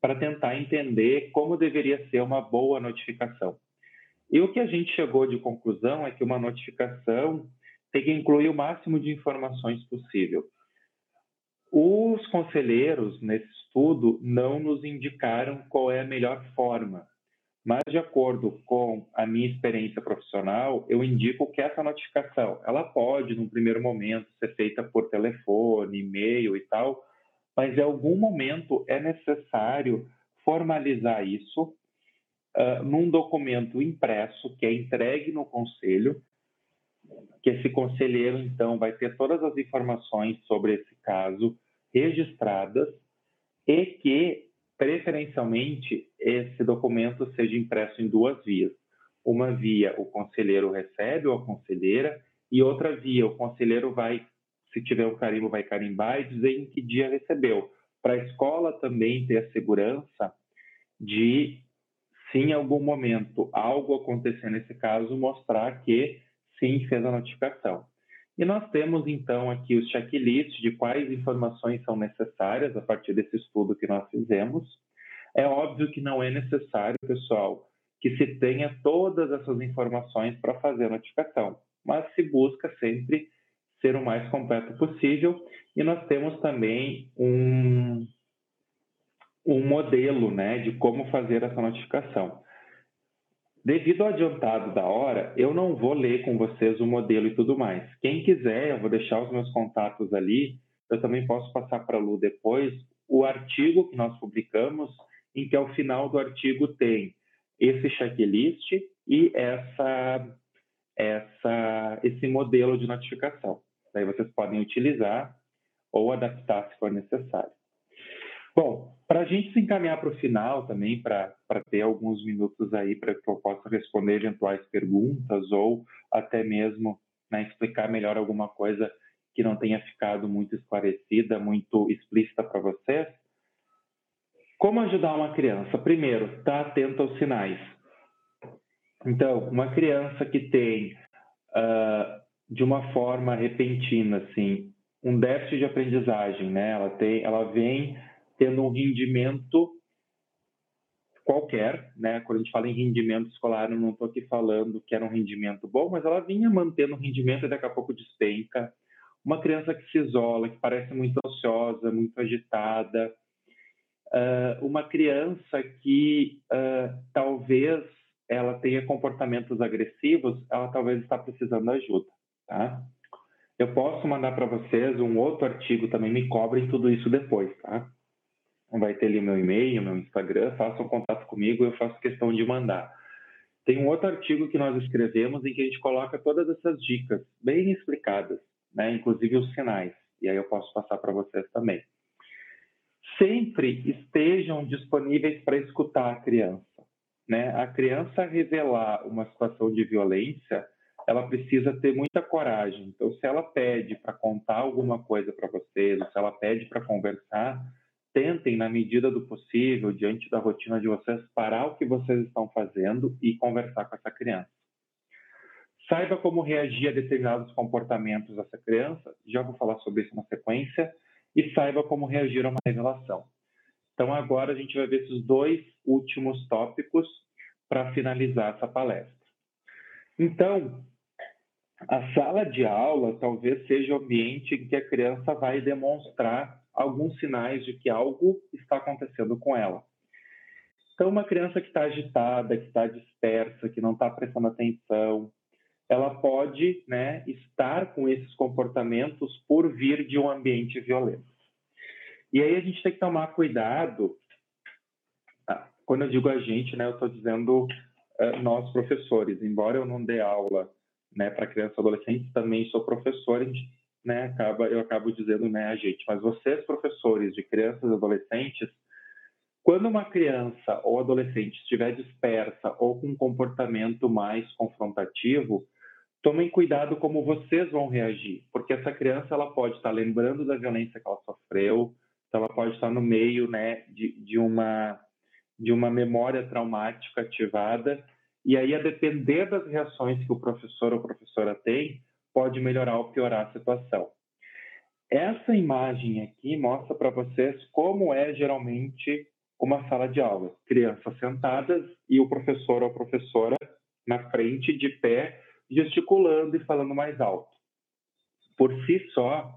para tentar entender como deveria ser uma boa notificação. E o que a gente chegou de conclusão é que uma notificação tem que incluir o máximo de informações possível. Os conselheiros, nesse estudo, não nos indicaram qual é a melhor forma, mas de acordo com a minha experiência profissional, eu indico que essa notificação, ela pode, num primeiro momento, ser feita por telefone, e-mail e tal, mas em algum momento é necessário formalizar isso uh, num documento impresso que é entregue no conselho, que esse conselheiro, então, vai ter todas as informações sobre esse caso registradas e que, preferencialmente, esse documento seja impresso em duas vias. Uma via o conselheiro recebe ou a conselheira, e outra via o conselheiro vai, se tiver um carimbo, vai carimbar e dizer em que dia recebeu. Para a escola também ter a segurança de, se em algum momento algo acontecer nesse caso, mostrar que sim fez a notificação. E nós temos então aqui os checklists de quais informações são necessárias a partir desse estudo que nós fizemos. É óbvio que não é necessário, pessoal, que se tenha todas essas informações para fazer a notificação, mas se busca sempre ser o mais completo possível. E nós temos também um, um modelo né, de como fazer essa notificação. Devido ao adiantado da hora, eu não vou ler com vocês o modelo e tudo mais. Quem quiser, eu vou deixar os meus contatos ali. Eu também posso passar para a Lu depois o artigo que nós publicamos, em que ao final do artigo tem esse checklist e essa, essa, esse modelo de notificação. Daí vocês podem utilizar ou adaptar se for necessário. Bom, para a gente se encaminhar para o final também, para ter alguns minutos aí para que eu possa responder eventuais perguntas ou até mesmo né, explicar melhor alguma coisa que não tenha ficado muito esclarecida, muito explícita para vocês. Como ajudar uma criança? Primeiro, estar tá atento aos sinais. Então, uma criança que tem, uh, de uma forma repentina, assim, um déficit de aprendizagem, né? Ela tem, ela vem tendo um rendimento qualquer, né? Quando a gente fala em rendimento escolar, eu não estou aqui falando que era um rendimento bom, mas ela vinha mantendo um rendimento e daqui a pouco despenca. Uma criança que se isola, que parece muito ansiosa, muito agitada. Uh, uma criança que uh, talvez ela tenha comportamentos agressivos, ela talvez está precisando de ajuda, tá? Eu posso mandar para vocês um outro artigo também, me cobrem tudo isso depois, tá? Vai ter ali meu e-mail, meu Instagram, façam contato comigo, eu faço questão de mandar. Tem um outro artigo que nós escrevemos em que a gente coloca todas essas dicas bem explicadas, né? inclusive os sinais, e aí eu posso passar para vocês também. Sempre estejam disponíveis para escutar a criança. Né? A criança revelar uma situação de violência, ela precisa ter muita coragem. Então, se ela pede para contar alguma coisa para vocês, ou se ela pede para conversar, tentem, na medida do possível, diante da rotina de vocês, parar o que vocês estão fazendo e conversar com essa criança. Saiba como reagir a determinados comportamentos dessa criança, já vou falar sobre isso na sequência, e saiba como reagir a uma revelação. Então, agora a gente vai ver esses dois últimos tópicos para finalizar essa palestra. Então, a sala de aula talvez seja o ambiente em que a criança vai demonstrar alguns sinais de que algo está acontecendo com ela. Então, uma criança que está agitada, que está dispersa, que não está prestando atenção, ela pode né, estar com esses comportamentos por vir de um ambiente violento. E aí a gente tem que tomar cuidado. Ah, quando eu digo a gente, né, eu estou dizendo uh, nós professores. Embora eu não dê aula né, para crianças e adolescentes, também sou professor, né, acaba, eu acabo dizendo né, a gente. Mas vocês, professores de crianças e adolescentes, quando uma criança ou adolescente estiver dispersa ou com um comportamento mais confrontativo, tomem cuidado como vocês vão reagir, porque essa criança ela pode estar lembrando da violência que ela sofreu, ela pode estar no meio né, de, de, uma, de uma memória traumática ativada, e aí, a depender das reações que o professor ou professora tem, pode melhorar ou piorar a situação. Essa imagem aqui mostra para vocês como é geralmente uma sala de aula. Crianças sentadas e o professor ou professora na frente, de pé, gesticulando e falando mais alto. Por si só,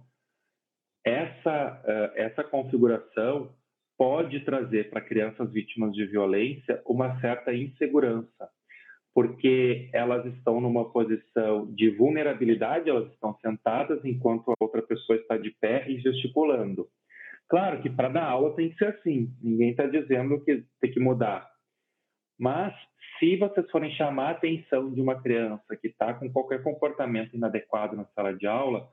essa, uh, essa configuração pode trazer para crianças vítimas de violência uma certa insegurança, porque elas estão numa posição de vulnerabilidade, elas estão sentadas enquanto a outra pessoa está de pé e gesticulando. Claro que para dar aula tem que ser assim, ninguém está dizendo que tem que mudar. Mas se vocês forem chamar a atenção de uma criança que está com qualquer comportamento inadequado na sala de aula,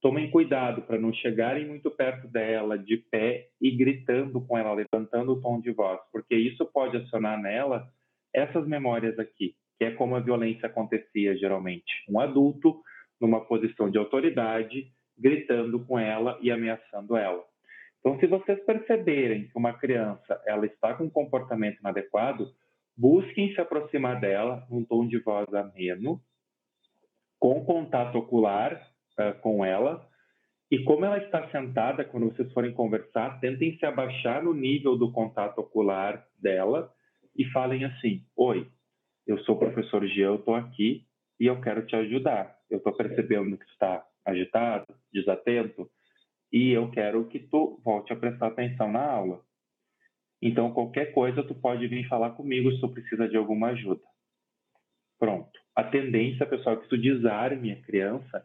tomem cuidado para não chegarem muito perto dela, de pé e gritando com ela, levantando o tom de voz, porque isso pode acionar nela essas memórias aqui, é como a violência acontecia geralmente. Um adulto numa posição de autoridade, gritando com ela e ameaçando ela. Então, se vocês perceberem que uma criança ela está com um comportamento inadequado, busquem se aproximar dela num tom de voz ameno, com contato ocular uh, com ela. E como ela está sentada, quando vocês forem conversar, tentem se abaixar no nível do contato ocular dela e falem assim: Oi, eu sou o professor Jean, eu estou aqui e eu quero te ajudar. Eu estou percebendo que está agitado, desatento, e eu quero que tu volte a prestar atenção na aula. Então, qualquer coisa, tu pode vir falar comigo se tu precisa de alguma ajuda. Pronto. A tendência, pessoal, é que tu desarme a criança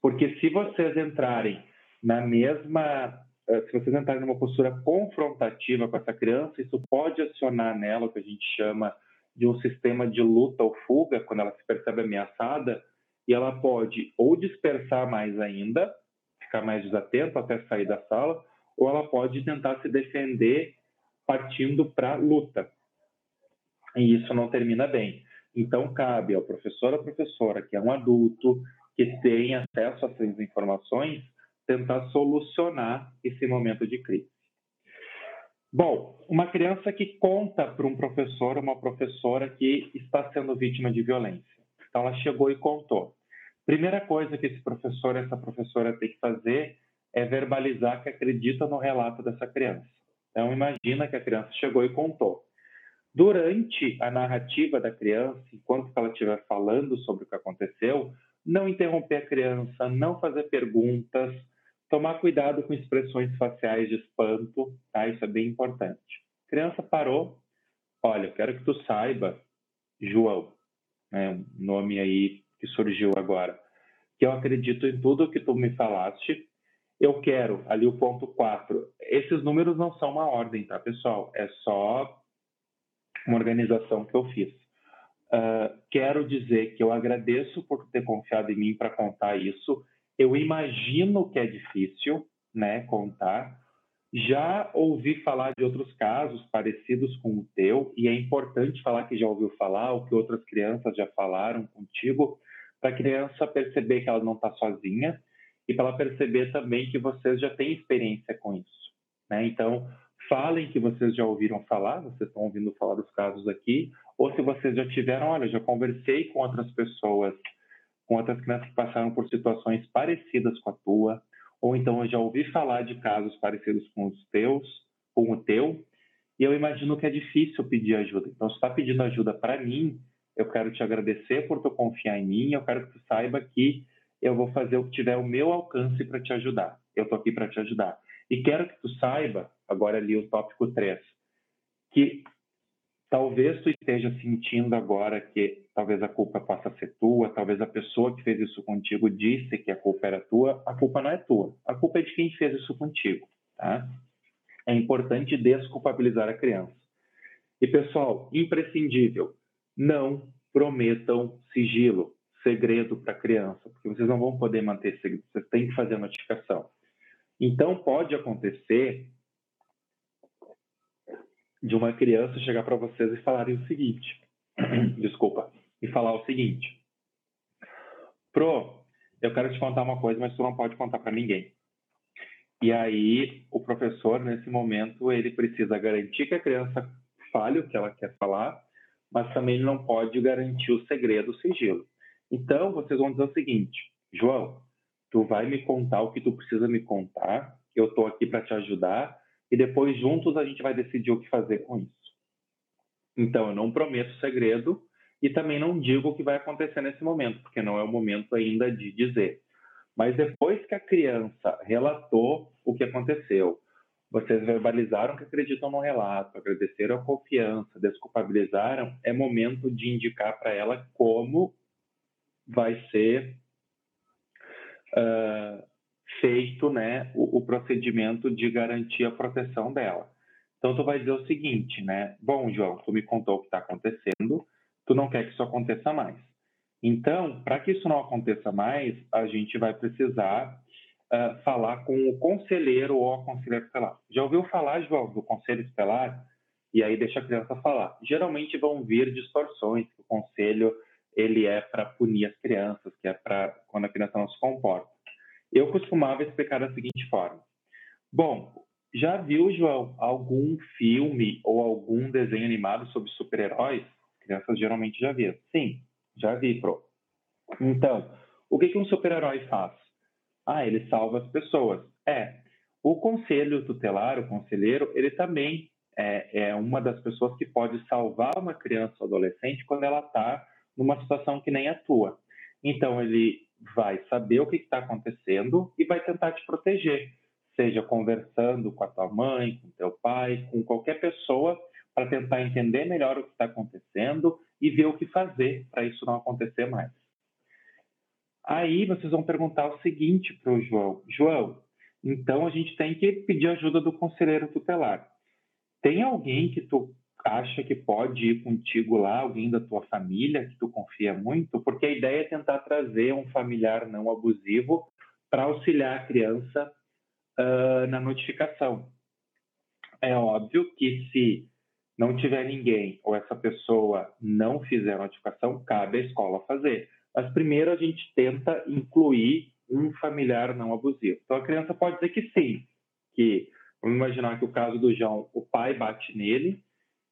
porque se vocês entrarem na mesma, eh, se vocês entrarem numa postura confrontativa com essa criança, isso pode acionar nela o que a gente chama de um sistema de luta ou fuga, quando ela se percebe ameaçada, e ela pode ou dispersar mais ainda, ficar mais desatenta até sair da sala, ou ela pode tentar se defender partindo para luta. E isso não termina bem. Então, cabe ao professor ou professora, que é um adulto, que tem acesso a essas informações, tentar solucionar esse momento de crise. Bom, uma criança que conta para um professor uma professora que está sendo vítima de violência. Então, ela chegou e contou. Primeira coisa que esse professor, essa professora tem que fazer é verbalizar que acredita no relato dessa criança. Então, imagina que a criança chegou e contou. Durante a narrativa da criança, enquanto ela estiver falando sobre o que aconteceu, não interromper a criança, não fazer perguntas, tomar cuidado com expressões faciais de espanto, tá? Isso é bem importante. A criança parou, olha, eu quero que tu saiba, João, né, um nome aí que surgiu agora, que eu acredito em tudo que tu me falaste. Eu quero, ali o ponto 4, esses números não são uma ordem, tá, pessoal? É só uma organização que eu fiz. Uh, quero dizer que eu agradeço por ter confiado em mim para contar isso. Eu imagino que é difícil, né, contar. Já ouvi falar de outros casos parecidos com o teu, e é importante falar que já ouviu falar, ou que outras crianças já falaram contigo, para a criança perceber que ela não está sozinha e para ela perceber também que vocês já têm experiência com isso. Né? Então, falem que vocês já ouviram falar, vocês estão ouvindo falar dos casos aqui, ou se vocês já tiveram, olha, já conversei com outras pessoas, com outras crianças que passaram por situações parecidas com a tua, ou então eu já ouvi falar de casos parecidos com os teus, com o teu, e eu imagino que é difícil pedir ajuda. Então, se está pedindo ajuda para mim, eu quero te agradecer por tu confiar em mim, eu quero que tu saiba que eu vou fazer o que tiver o meu alcance para te ajudar. Eu estou aqui para te ajudar. E quero que tu saiba, agora ali o tópico 3, que talvez tu esteja sentindo agora que talvez a culpa possa ser tua, talvez a pessoa que fez isso contigo disse que a culpa era tua, a culpa não é tua, a culpa é de quem fez isso contigo, tá? É importante desculpabilizar a criança. E pessoal, imprescindível, não prometam sigilo, segredo para a criança, porque vocês não vão poder manter segredo, vocês têm que fazer a notificação. Então pode acontecer de uma criança chegar para vocês e falarem o seguinte, desculpa, e falar o seguinte, Pro, eu quero te contar uma coisa, mas tu não pode contar para ninguém. E aí o professor nesse momento ele precisa garantir que a criança fale o que ela quer falar, mas também ele não pode garantir o segredo, o sigilo. Então vocês vão dizer o seguinte, João, tu vai me contar o que tu precisa me contar, eu estou aqui para te ajudar e depois juntos a gente vai decidir o que fazer com isso. Então, eu não prometo segredo e também não digo o que vai acontecer nesse momento, porque não é o momento ainda de dizer. Mas depois que a criança relatou o que aconteceu, vocês verbalizaram que acreditam no relato, agradeceram a confiança, desculpabilizaram, é momento de indicar para ela como vai ser uh, feito né, o, o, procedimento de garantir a proteção dela. Então, tu vai dizer o seguinte, né? Bom, João, tu me contou o que está acontecendo, tu não quer que isso aconteça mais. Então, para que isso não aconteça mais, a gente vai precisar uh, falar com o conselheiro ou a conselheira tutelar. Já ouviu falar, João, do conselho tutelar? E aí deixa a criança falar. Geralmente vão vir distorções, que o conselho ele é para punir as crianças, que é para quando a criança não se comporta. Eu costumava explicar da seguinte forma: Bom, já viu, João, algum filme ou algum desenho animado sobre super-heróis? Crianças geralmente já viram. Sim, já vi, pro. Então, o que, que um super-herói faz? Ah, ele salva as pessoas. É. O conselho tutelar, o conselheiro, ele também é, é uma das pessoas que pode salvar uma criança ou adolescente quando ela está numa situação que nem a tua. Então, ele vai saber o que está acontecendo e vai tentar te proteger, seja conversando com a tua mãe, com teu pai, com qualquer pessoa, para tentar entender melhor o que está acontecendo e ver o que fazer para isso não acontecer mais. Aí vocês vão perguntar o seguinte para o João: João, então a gente tem que pedir ajuda do conselheiro tutelar. Tem alguém que tu acha que pode ir contigo lá, alguém da tua família que tu confia muito, porque a ideia é tentar trazer um familiar não abusivo para auxiliar a criança uh, na notificação. É óbvio que se não tiver ninguém ou essa pessoa não fizer a notificação, cabe à escola fazer. Mas primeiro a gente tenta incluir um familiar não abusivo. Então a criança pode dizer que sim, que vamos imaginar que o caso do João, o pai bate nele,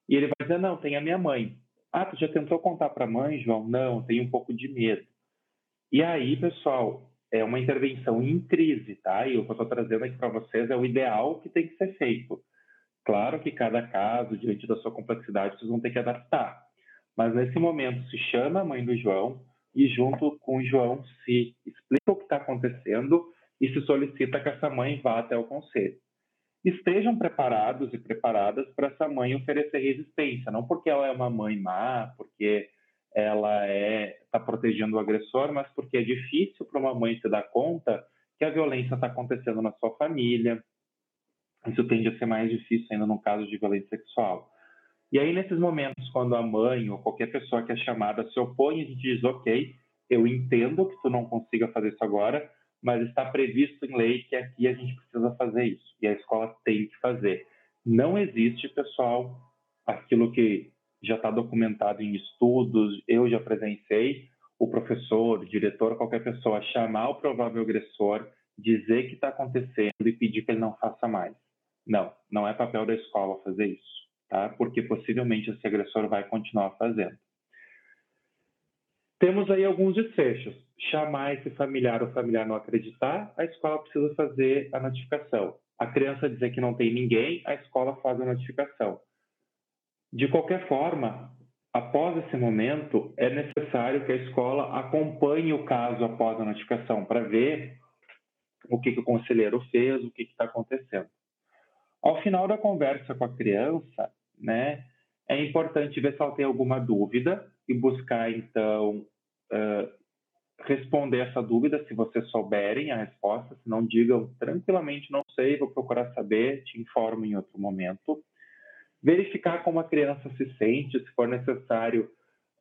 e ele vai dizer: Não, tem a minha mãe. Ah, tu já tentou contar para a mãe, João? Não, tenho um pouco de medo. E aí, pessoal, é uma intervenção em crise, tá? E o que eu estou trazendo aqui para vocês é o ideal que tem que ser feito. Claro que cada caso, diante da sua complexidade, vocês vão ter que adaptar. Mas nesse momento, se chama a mãe do João e, junto com o João, se explica o que está acontecendo e se solicita que essa mãe vá até o conselho estejam preparados e preparadas para essa mãe oferecer resistência, não porque ela é uma mãe má, porque ela é está protegendo o agressor, mas porque é difícil para uma mãe se dar conta que a violência está acontecendo na sua família. Isso tende a ser mais difícil ainda no caso de violência sexual. E aí, nesses momentos, quando a mãe ou qualquer pessoa que é chamada se opõe, a gente diz: ok, eu entendo que tu não consiga fazer isso agora, mas está previsto em lei que aqui a gente precisa fazer isso e a escola tem que fazer. Não existe, pessoal, aquilo que já está documentado em estudos, eu já presenciei, o professor, o diretor, qualquer pessoa chamar o provável agressor, dizer que está acontecendo e pedir que ele não faça mais. Não, não é papel da escola fazer isso, tá? Porque possivelmente esse agressor vai continuar fazendo. Temos aí alguns desfechos. Chamar esse familiar ou familiar não acreditar, a escola precisa fazer a notificação. A criança dizer que não tem ninguém, a escola faz a notificação. De qualquer forma, após esse momento, é necessário que a escola acompanhe o caso após a notificação para ver o que, que, o conselheiro fez, o que está acontecendo. Ao final da conversa com a criança, né, é importante ver se ela tem alguma dúvida e buscar, então, uh, responder essa dúvida, se vocês souberem a resposta, se não digam tranquilamente, não sei, vou procurar saber, te informo em outro momento. Verificar como a criança se sente, se for necessário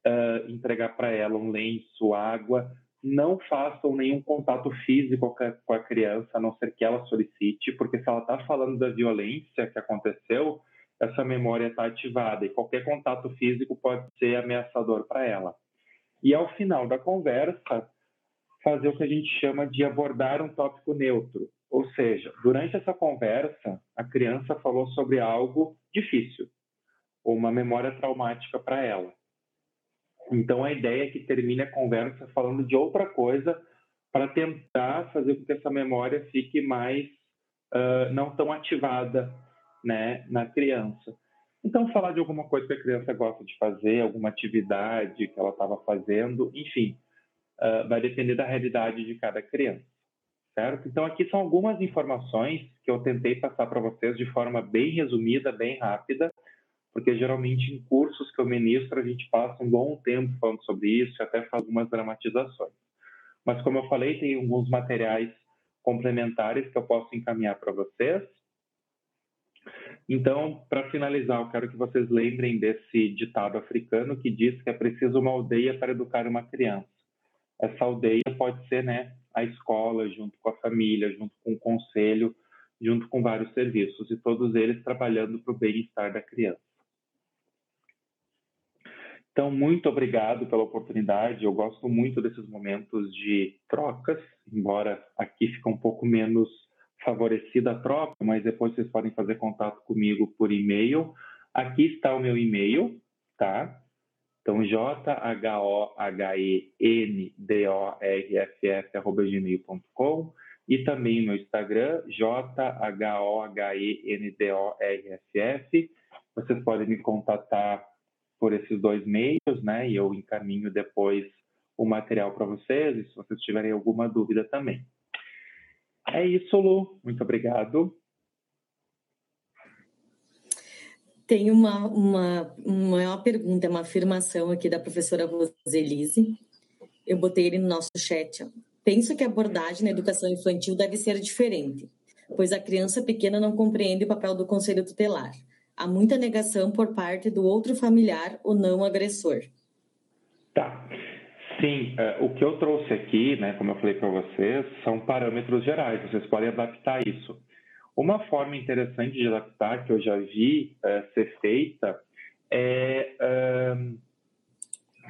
uh, entregar para ela um lenço, água. Não façam nenhum contato físico com a criança, a não ser que ela solicite, porque se ela está falando da violência que aconteceu, essa memória está ativada e qualquer contato físico pode ser ameaçador para ela. E ao final da conversa, fazer o que a gente chama de abordar um tópico neutro. Ou seja, durante essa conversa, a criança falou sobre algo difícil, ou uma memória traumática para ela. Então, a ideia é que termine a conversa falando de outra coisa para tentar fazer com que essa memória fique mais uh, não tão ativada né, na criança. Então, falar de alguma coisa que a criança gosta de fazer, alguma atividade que ela estava fazendo, enfim, uh, vai depender da realidade de cada criança, certo? Então, aqui são algumas informações que eu tentei passar para vocês de forma bem resumida, bem rápida, porque geralmente em cursos que eu ministro a gente passa um bom tempo falando sobre isso e até faz algumas dramatizações. Mas, como eu falei, tem alguns materiais complementares que eu posso encaminhar para vocês então, para finalizar, eu quero que vocês lembrem desse ditado africano que diz que é preciso uma aldeia para educar uma criança. Essa aldeia pode ser né, a escola, junto com a família, junto com o conselho, junto com vários serviços, e todos eles trabalhando para o bem-estar da criança. Então, muito obrigado pela oportunidade. Eu gosto muito desses momentos de trocas, embora aqui fica um pouco menos favorecida a troca, mas depois vocês podem fazer contato comigo por e-mail. Aqui está o meu e-mail, tá? Então, j-h-o-h-e-n-d-o-r-f-f.gmail.com e também meu Instagram, j-h-o-h-e-n-d-o-r-f-f. Vocês podem me contatar por esses dois meios, né? E eu encaminho depois o material para vocês, se vocês tiverem alguma dúvida também. É isso, Lu. Muito obrigado. Tem uma, uma, uma pergunta, uma afirmação aqui da professora Roselise. Eu botei ele no nosso chat. Penso que a abordagem na educação infantil deve ser diferente, pois a criança pequena não compreende o papel do conselho tutelar. Há muita negação por parte do outro familiar ou não agressor. Tá. Sim, uh, o que eu trouxe aqui, né, como eu falei para vocês, são parâmetros gerais, vocês podem adaptar isso. Uma forma interessante de adaptar, que eu já vi uh, ser feita, é uh,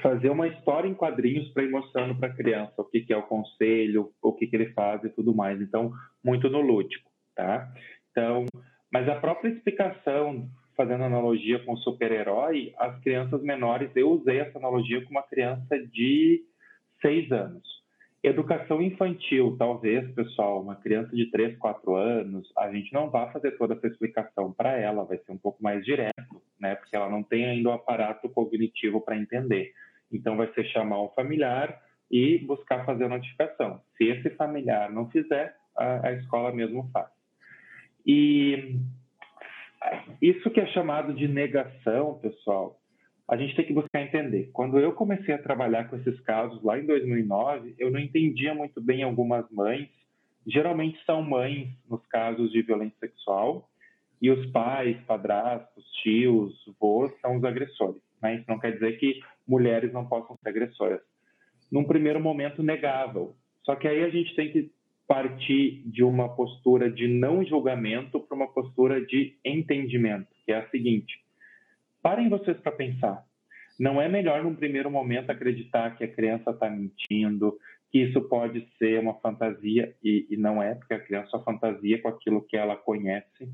fazer uma história em quadrinhos para ir mostrando para a criança o que, que, é o conselho, o que, que ele faz e tudo mais. Então, muito no lúdico, tá? Então, mas a própria explicação fazendo analogia com super-herói, as crianças menores, eu usei essa analogia com uma criança de seis anos. Educação infantil, talvez, pessoal, uma criança de 3, 4 anos, a gente não vai fazer toda essa explicação para ela, vai ser um pouco mais direto, né? Porque ela não tem ainda o aparato cognitivo para entender. Então, vai ser chamar um familiar e buscar fazer a notificação. Se esse familiar não fizer, a, a escola mesmo faz. E isso que é chamado de negação, pessoal, a gente tem que buscar entender. Quando eu comecei a trabalhar com esses casos lá em 2009, eu não entendia muito bem algumas mães. Geralmente são mães nos casos de violência sexual e os pais, padrastos, tios, avós são os agressores. Né? Isso não quer dizer que mulheres não possam ser agressoras. Num primeiro momento negavam. Só que aí a gente tem que partir de uma postura de não julgamento para uma postura de entendimento, que é a seguinte: parem vocês para pensar. Não é melhor num primeiro momento acreditar que a criança está mentindo, que isso pode ser uma fantasia e, e, não é, porque a criança só fantasia com aquilo que ela conhece.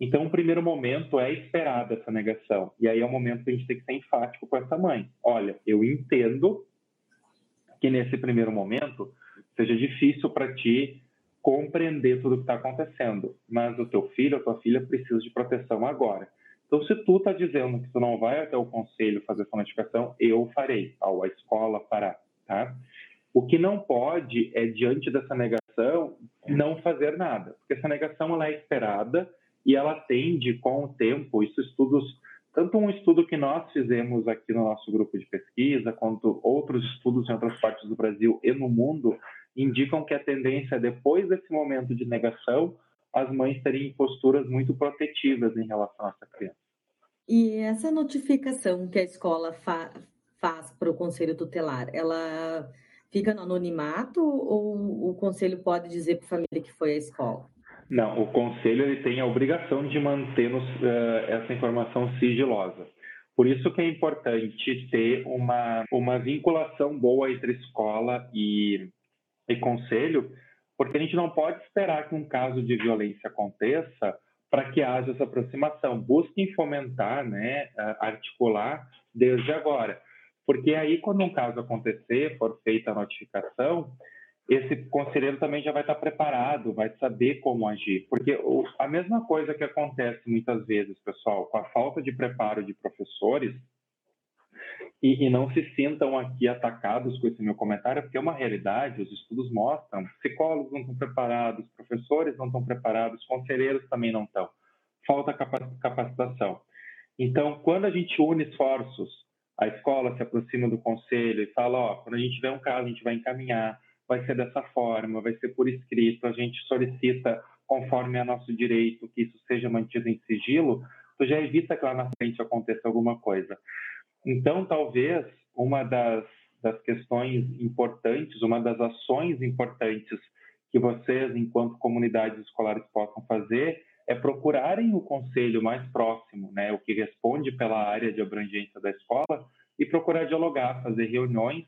Então, o primeiro momento é esperada essa negação. E aí é o momento que a gente tem que ser enfático com essa mãe. Olha, eu entendo que nesse primeiro momento seja difícil para ti compreender tudo o que está acontecendo, mas o teu filho, a tua filha precisa de proteção agora. Então, se tu está dizendo que tu não vai até o conselho fazer essa notificação, eu farei, a escola fará, tá? O que não pode é, diante dessa negação, não fazer nada, porque essa negação ela é esperada e ela tende, com o tempo, isso estudos tanto um estudo que nós fizemos aqui no nosso grupo de pesquisa, quanto outros estudos em outras partes do Brasil e no mundo, indicam que a tendência, depois desse momento de negação, as mães terem posturas muito protetivas em relação a essa criança. E essa notificação que a escola fa faz para o conselho tutelar, ela fica no anonimato ou o conselho pode dizer para a família que foi à escola? Não, o conselho ele tem a obrigação de manter uh, essa informação sigilosa. Por isso que é importante ter uma, uma vinculação boa entre escola e, e conselho, porque a gente não pode esperar que um caso de violência aconteça para que haja essa aproximação. Busquem fomentar, né, articular desde agora. Porque aí, quando um caso acontecer, for feita a notificação, esse conselheiro também já vai estar preparado, vai saber como agir. Porque a mesma coisa que acontece muitas vezes, pessoal, com a falta de preparo de professores, e, e, não se sintam aqui atacados com esse meu comentário, porque é uma realidade, os estudos mostram, psicólogos não estão preparados, professores não estão preparados, conselheiros também não estão. Falta capacitação. Então, quando a gente une esforços, a escola se aproxima do conselho e fala, ó, quando a gente tiver um caso, a gente vai encaminhar, vai ser dessa forma, vai ser por escrito, a gente solicita, conforme é nosso direito, que isso seja mantido em sigilo, tu já evita que lá na frente aconteça alguma coisa. Então, talvez uma das, das questões importantes, uma das ações importantes que vocês, enquanto comunidades escolares, possam fazer é procurarem o conselho mais próximo, né, o que responde pela área de abrangência da escola, e procurar dialogar, fazer reuniões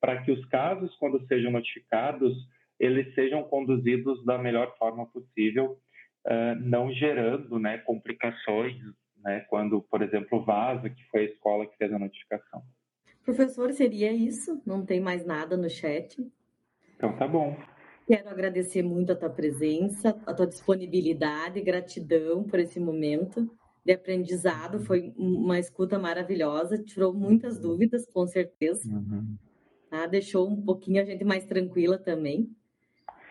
para que os casos, quando sejam notificados, eles sejam conduzidos da melhor forma possível, não gerando né, complicações, né, quando, por exemplo, vaza, que foi a escola que fez a notificação. Professor, seria isso? Não tem mais nada no chat? Então tá bom. Quero agradecer muito a tua presença, a tua disponibilidade, gratidão por esse momento de aprendizado. Foi uma escuta maravilhosa, tirou muitas dúvidas, com certeza. Uhum tá? Deixou um pouquinho a gente mais tranquila também.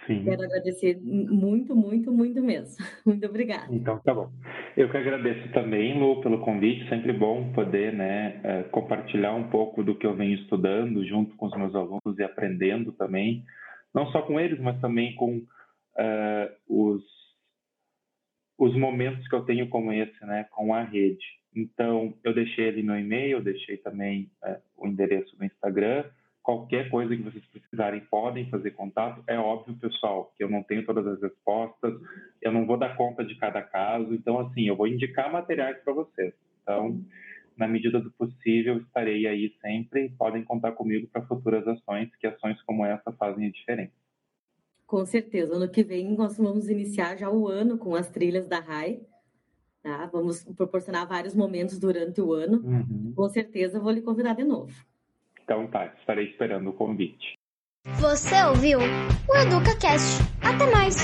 Sim. Quero agradecer muito, muito, muito mesmo. Muito obrigada. Então, tá bom. Eu que agradeço também, Lu, pelo convite. Sempre bom poder né, é, compartilhar um pouco do que eu venho estudando junto com os meus alunos e aprendendo também. Não só com eles, mas também com uh, os, os momentos que eu tenho como esse, né, com a rede. Então, eu deixei ali meu e-mail, deixei também uh, o endereço do Instagram Qualquer coisa que vocês precisarem, podem fazer contato. É óbvio, pessoal, que eu não tenho todas as respostas, eu não vou dar conta de cada caso. Então, assim, eu vou indicar materiais para vocês. Então, na medida do possível, estarei aí sempre. Podem contar comigo para futuras ações, que ações como essa fazem a diferença. Com certeza. Ano que vem nós vamos iniciar já o ano com as trilhas da RAI. Tá? Vamos proporcionar vários momentos durante o ano. Uhum. Com certeza vou lhe convidar de novo. Então tá, estarei esperando o convite. Você ouviu o EducaCast. Até mais!